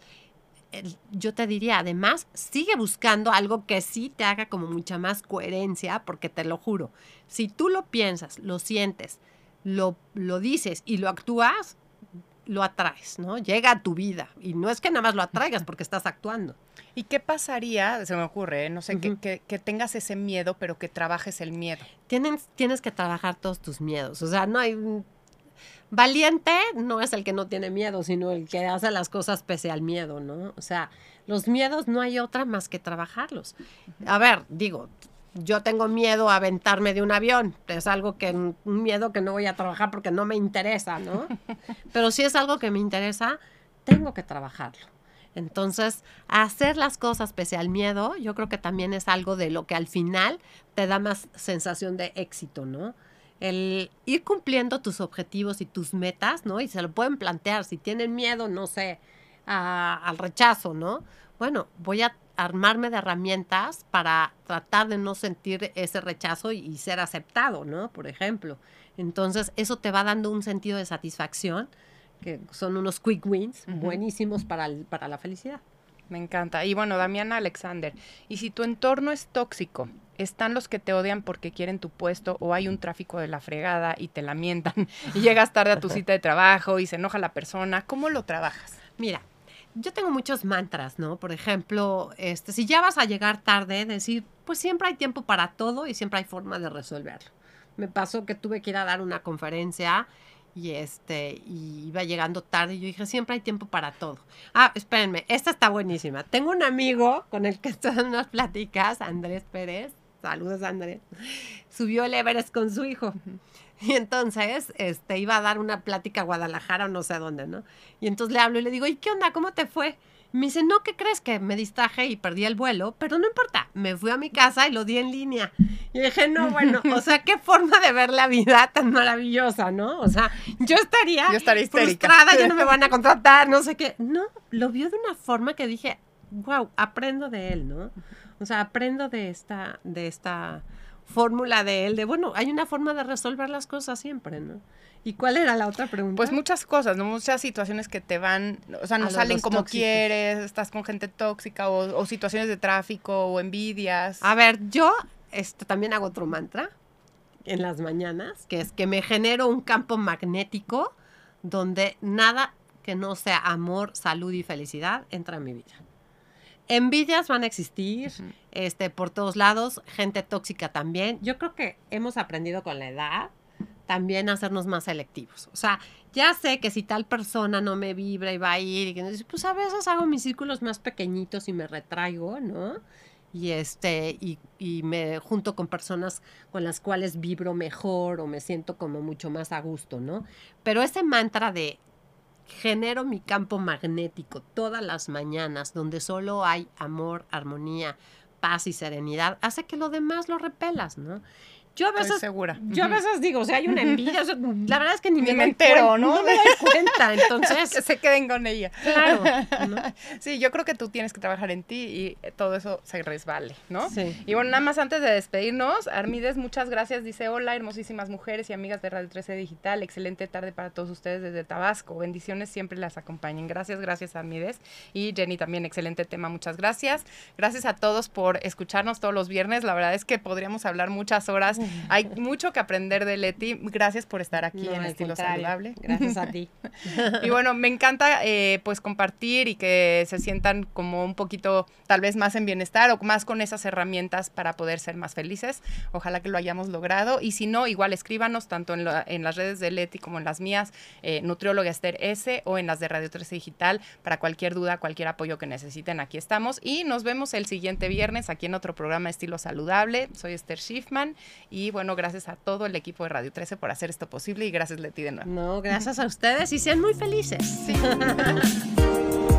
S2: yo te diría, además, sigue buscando algo que sí te haga como mucha más coherencia, porque te lo juro, si tú lo piensas, lo sientes, lo, lo dices y lo actúas, lo atraes, ¿no? Llega a tu vida. Y no es que nada más lo atraigas porque estás actuando.
S1: ¿Y qué pasaría, se me ocurre, ¿eh? no sé, que, que, tengas ese miedo, pero que trabajes el miedo?
S2: Tienes, tienes que trabajar todos tus miedos. O sea, no hay... Valiente no es el que no tiene miedo, sino el que hace las cosas pese al miedo, ¿no? O sea, los miedos no hay otra más que trabajarlos. A ver, digo, yo tengo miedo a aventarme de un avión. Es algo que, un miedo que no voy a trabajar porque no me interesa, ¿no? [LAUGHS] Pero si es algo que me interesa, tengo que trabajarlo. Entonces, hacer las cosas pese al miedo, yo creo que también es algo de lo que al final te da más sensación de éxito, ¿no? el ir cumpliendo tus objetivos y tus metas, ¿no? Y se lo pueden plantear, si tienen miedo, no sé, al rechazo, ¿no? Bueno, voy a armarme de herramientas para tratar de no sentir ese rechazo y, ser aceptado, ¿no? Por ejemplo. Entonces, eso te va dando un sentido de satisfacción, que son unos quick wins buenísimos para, para la felicidad.
S1: Me encanta. Y bueno, Damiana Alexander, y si tu entorno es tóxico, están los que te odian porque quieren tu puesto o hay un tráfico de la fregada y te lamentan [LAUGHS] y llegas tarde a tu cita de trabajo y se enoja la persona, ¿cómo lo trabajas?
S2: Mira, yo tengo muchos mantras, ¿no? Por ejemplo, este, si ya vas a llegar tarde, decir, pues siempre hay tiempo para todo y siempre hay forma de resolverlo. Me pasó que tuve que ir a dar una conferencia y este y iba llegando tarde y yo dije, siempre hay tiempo para todo. Ah, espérenme, esta está buenísima. Tengo un amigo con el que [LAUGHS] estoy en unas pláticas, Andrés Pérez, saludos Andrés, subió el Everest con su hijo. Y entonces, este, iba a dar una plática a Guadalajara o no sé dónde, ¿no? Y entonces le hablo y le digo, ¿y qué onda? ¿Cómo te fue? me dice, no, ¿qué crees? Que me distraje y perdí el vuelo, pero no importa, me fui a mi casa y lo di en línea. Y dije, no, bueno, o sea, qué forma de ver la vida tan maravillosa, ¿no? O sea, yo estaría, yo estaría frustrada, ya no me van a contratar, no sé qué. No, lo vio de una forma que dije, wow, aprendo de él, ¿no? O sea, aprendo de esta, de esta fórmula de él, de bueno, hay una forma de resolver las cosas siempre, ¿no? ¿Y cuál era la otra pregunta?
S1: Pues muchas cosas, ¿no? Muchas situaciones que te van, o sea, no salen como quieres, estás con gente tóxica o, situaciones de tráfico o envidias.
S2: A ver, yo este, también hago otro mantra en las mañanas, que es que me genero un campo magnético donde nada que no sea amor, salud y felicidad entra en mi vida. Envidias van a existir este, por todos lados, gente tóxica también. Yo creo que hemos aprendido con la edad también a hacernos más selectivos. O sea, ya sé que si tal persona no me vibra y va a ir, y pues a veces hago mis círculos más pequeñitos y me retraigo, ¿no? Y este, y, y me junto con personas con las cuales vibro mejor o me siento como mucho más a gusto, ¿no? Pero ese mantra de genero mi campo magnético todas las mañanas, donde solo hay amor, armonía, paz y serenidad, hace que lo demás lo repelas, ¿no? Yo a veces,
S1: segura.
S2: Yo a veces digo, o sea, hay una envidia, la verdad es que ni, me, entero, ¿no? No me doy cuenta, entonces. [LAUGHS]
S1: que se queden con ella.
S2: Claro. [LAUGHS]
S1: Sí, yo creo que tú tienes que trabajar en ti y todo eso se resbale, ¿no? Sí. Y bueno, nada más antes de despedirnos, Armides, muchas gracias. Dice, hola, hermosísimas mujeres y amigas de Radio 13 Digital. Excelente tarde para todos ustedes desde Tabasco. Bendiciones siempre las acompañen. Gracias, gracias, Armides. Y Jenny también, excelente tema, muchas gracias. Gracias a todos por escucharnos todos los viernes. La verdad es que podríamos hablar muchas horas hay mucho que aprender de Leti. Gracias por estar aquí en Estilo Saludable.
S2: Gracias a ti. [LAUGHS]
S1: y bueno, me encanta eh, pues compartir y que se sientan como un poquito tal vez más en bienestar o más con esas herramientas para poder ser más felices. Ojalá que lo hayamos logrado. Y si no, igual escríbanos tanto en, en las redes de Leti como en las mías, eh, Nutrióloga Esther S o en las de Radio 13 Digital para cualquier duda, cualquier apoyo que necesiten. Aquí estamos y nos vemos el siguiente viernes aquí en otro programa Estilo Saludable. Soy Esther Schiffman y bueno, gracias a todo el equipo de Radio 13 por hacer esto posible y gracias Leti de nuevo.
S2: No, gracias a ustedes y sean muy felices. Sí. [LAUGHS]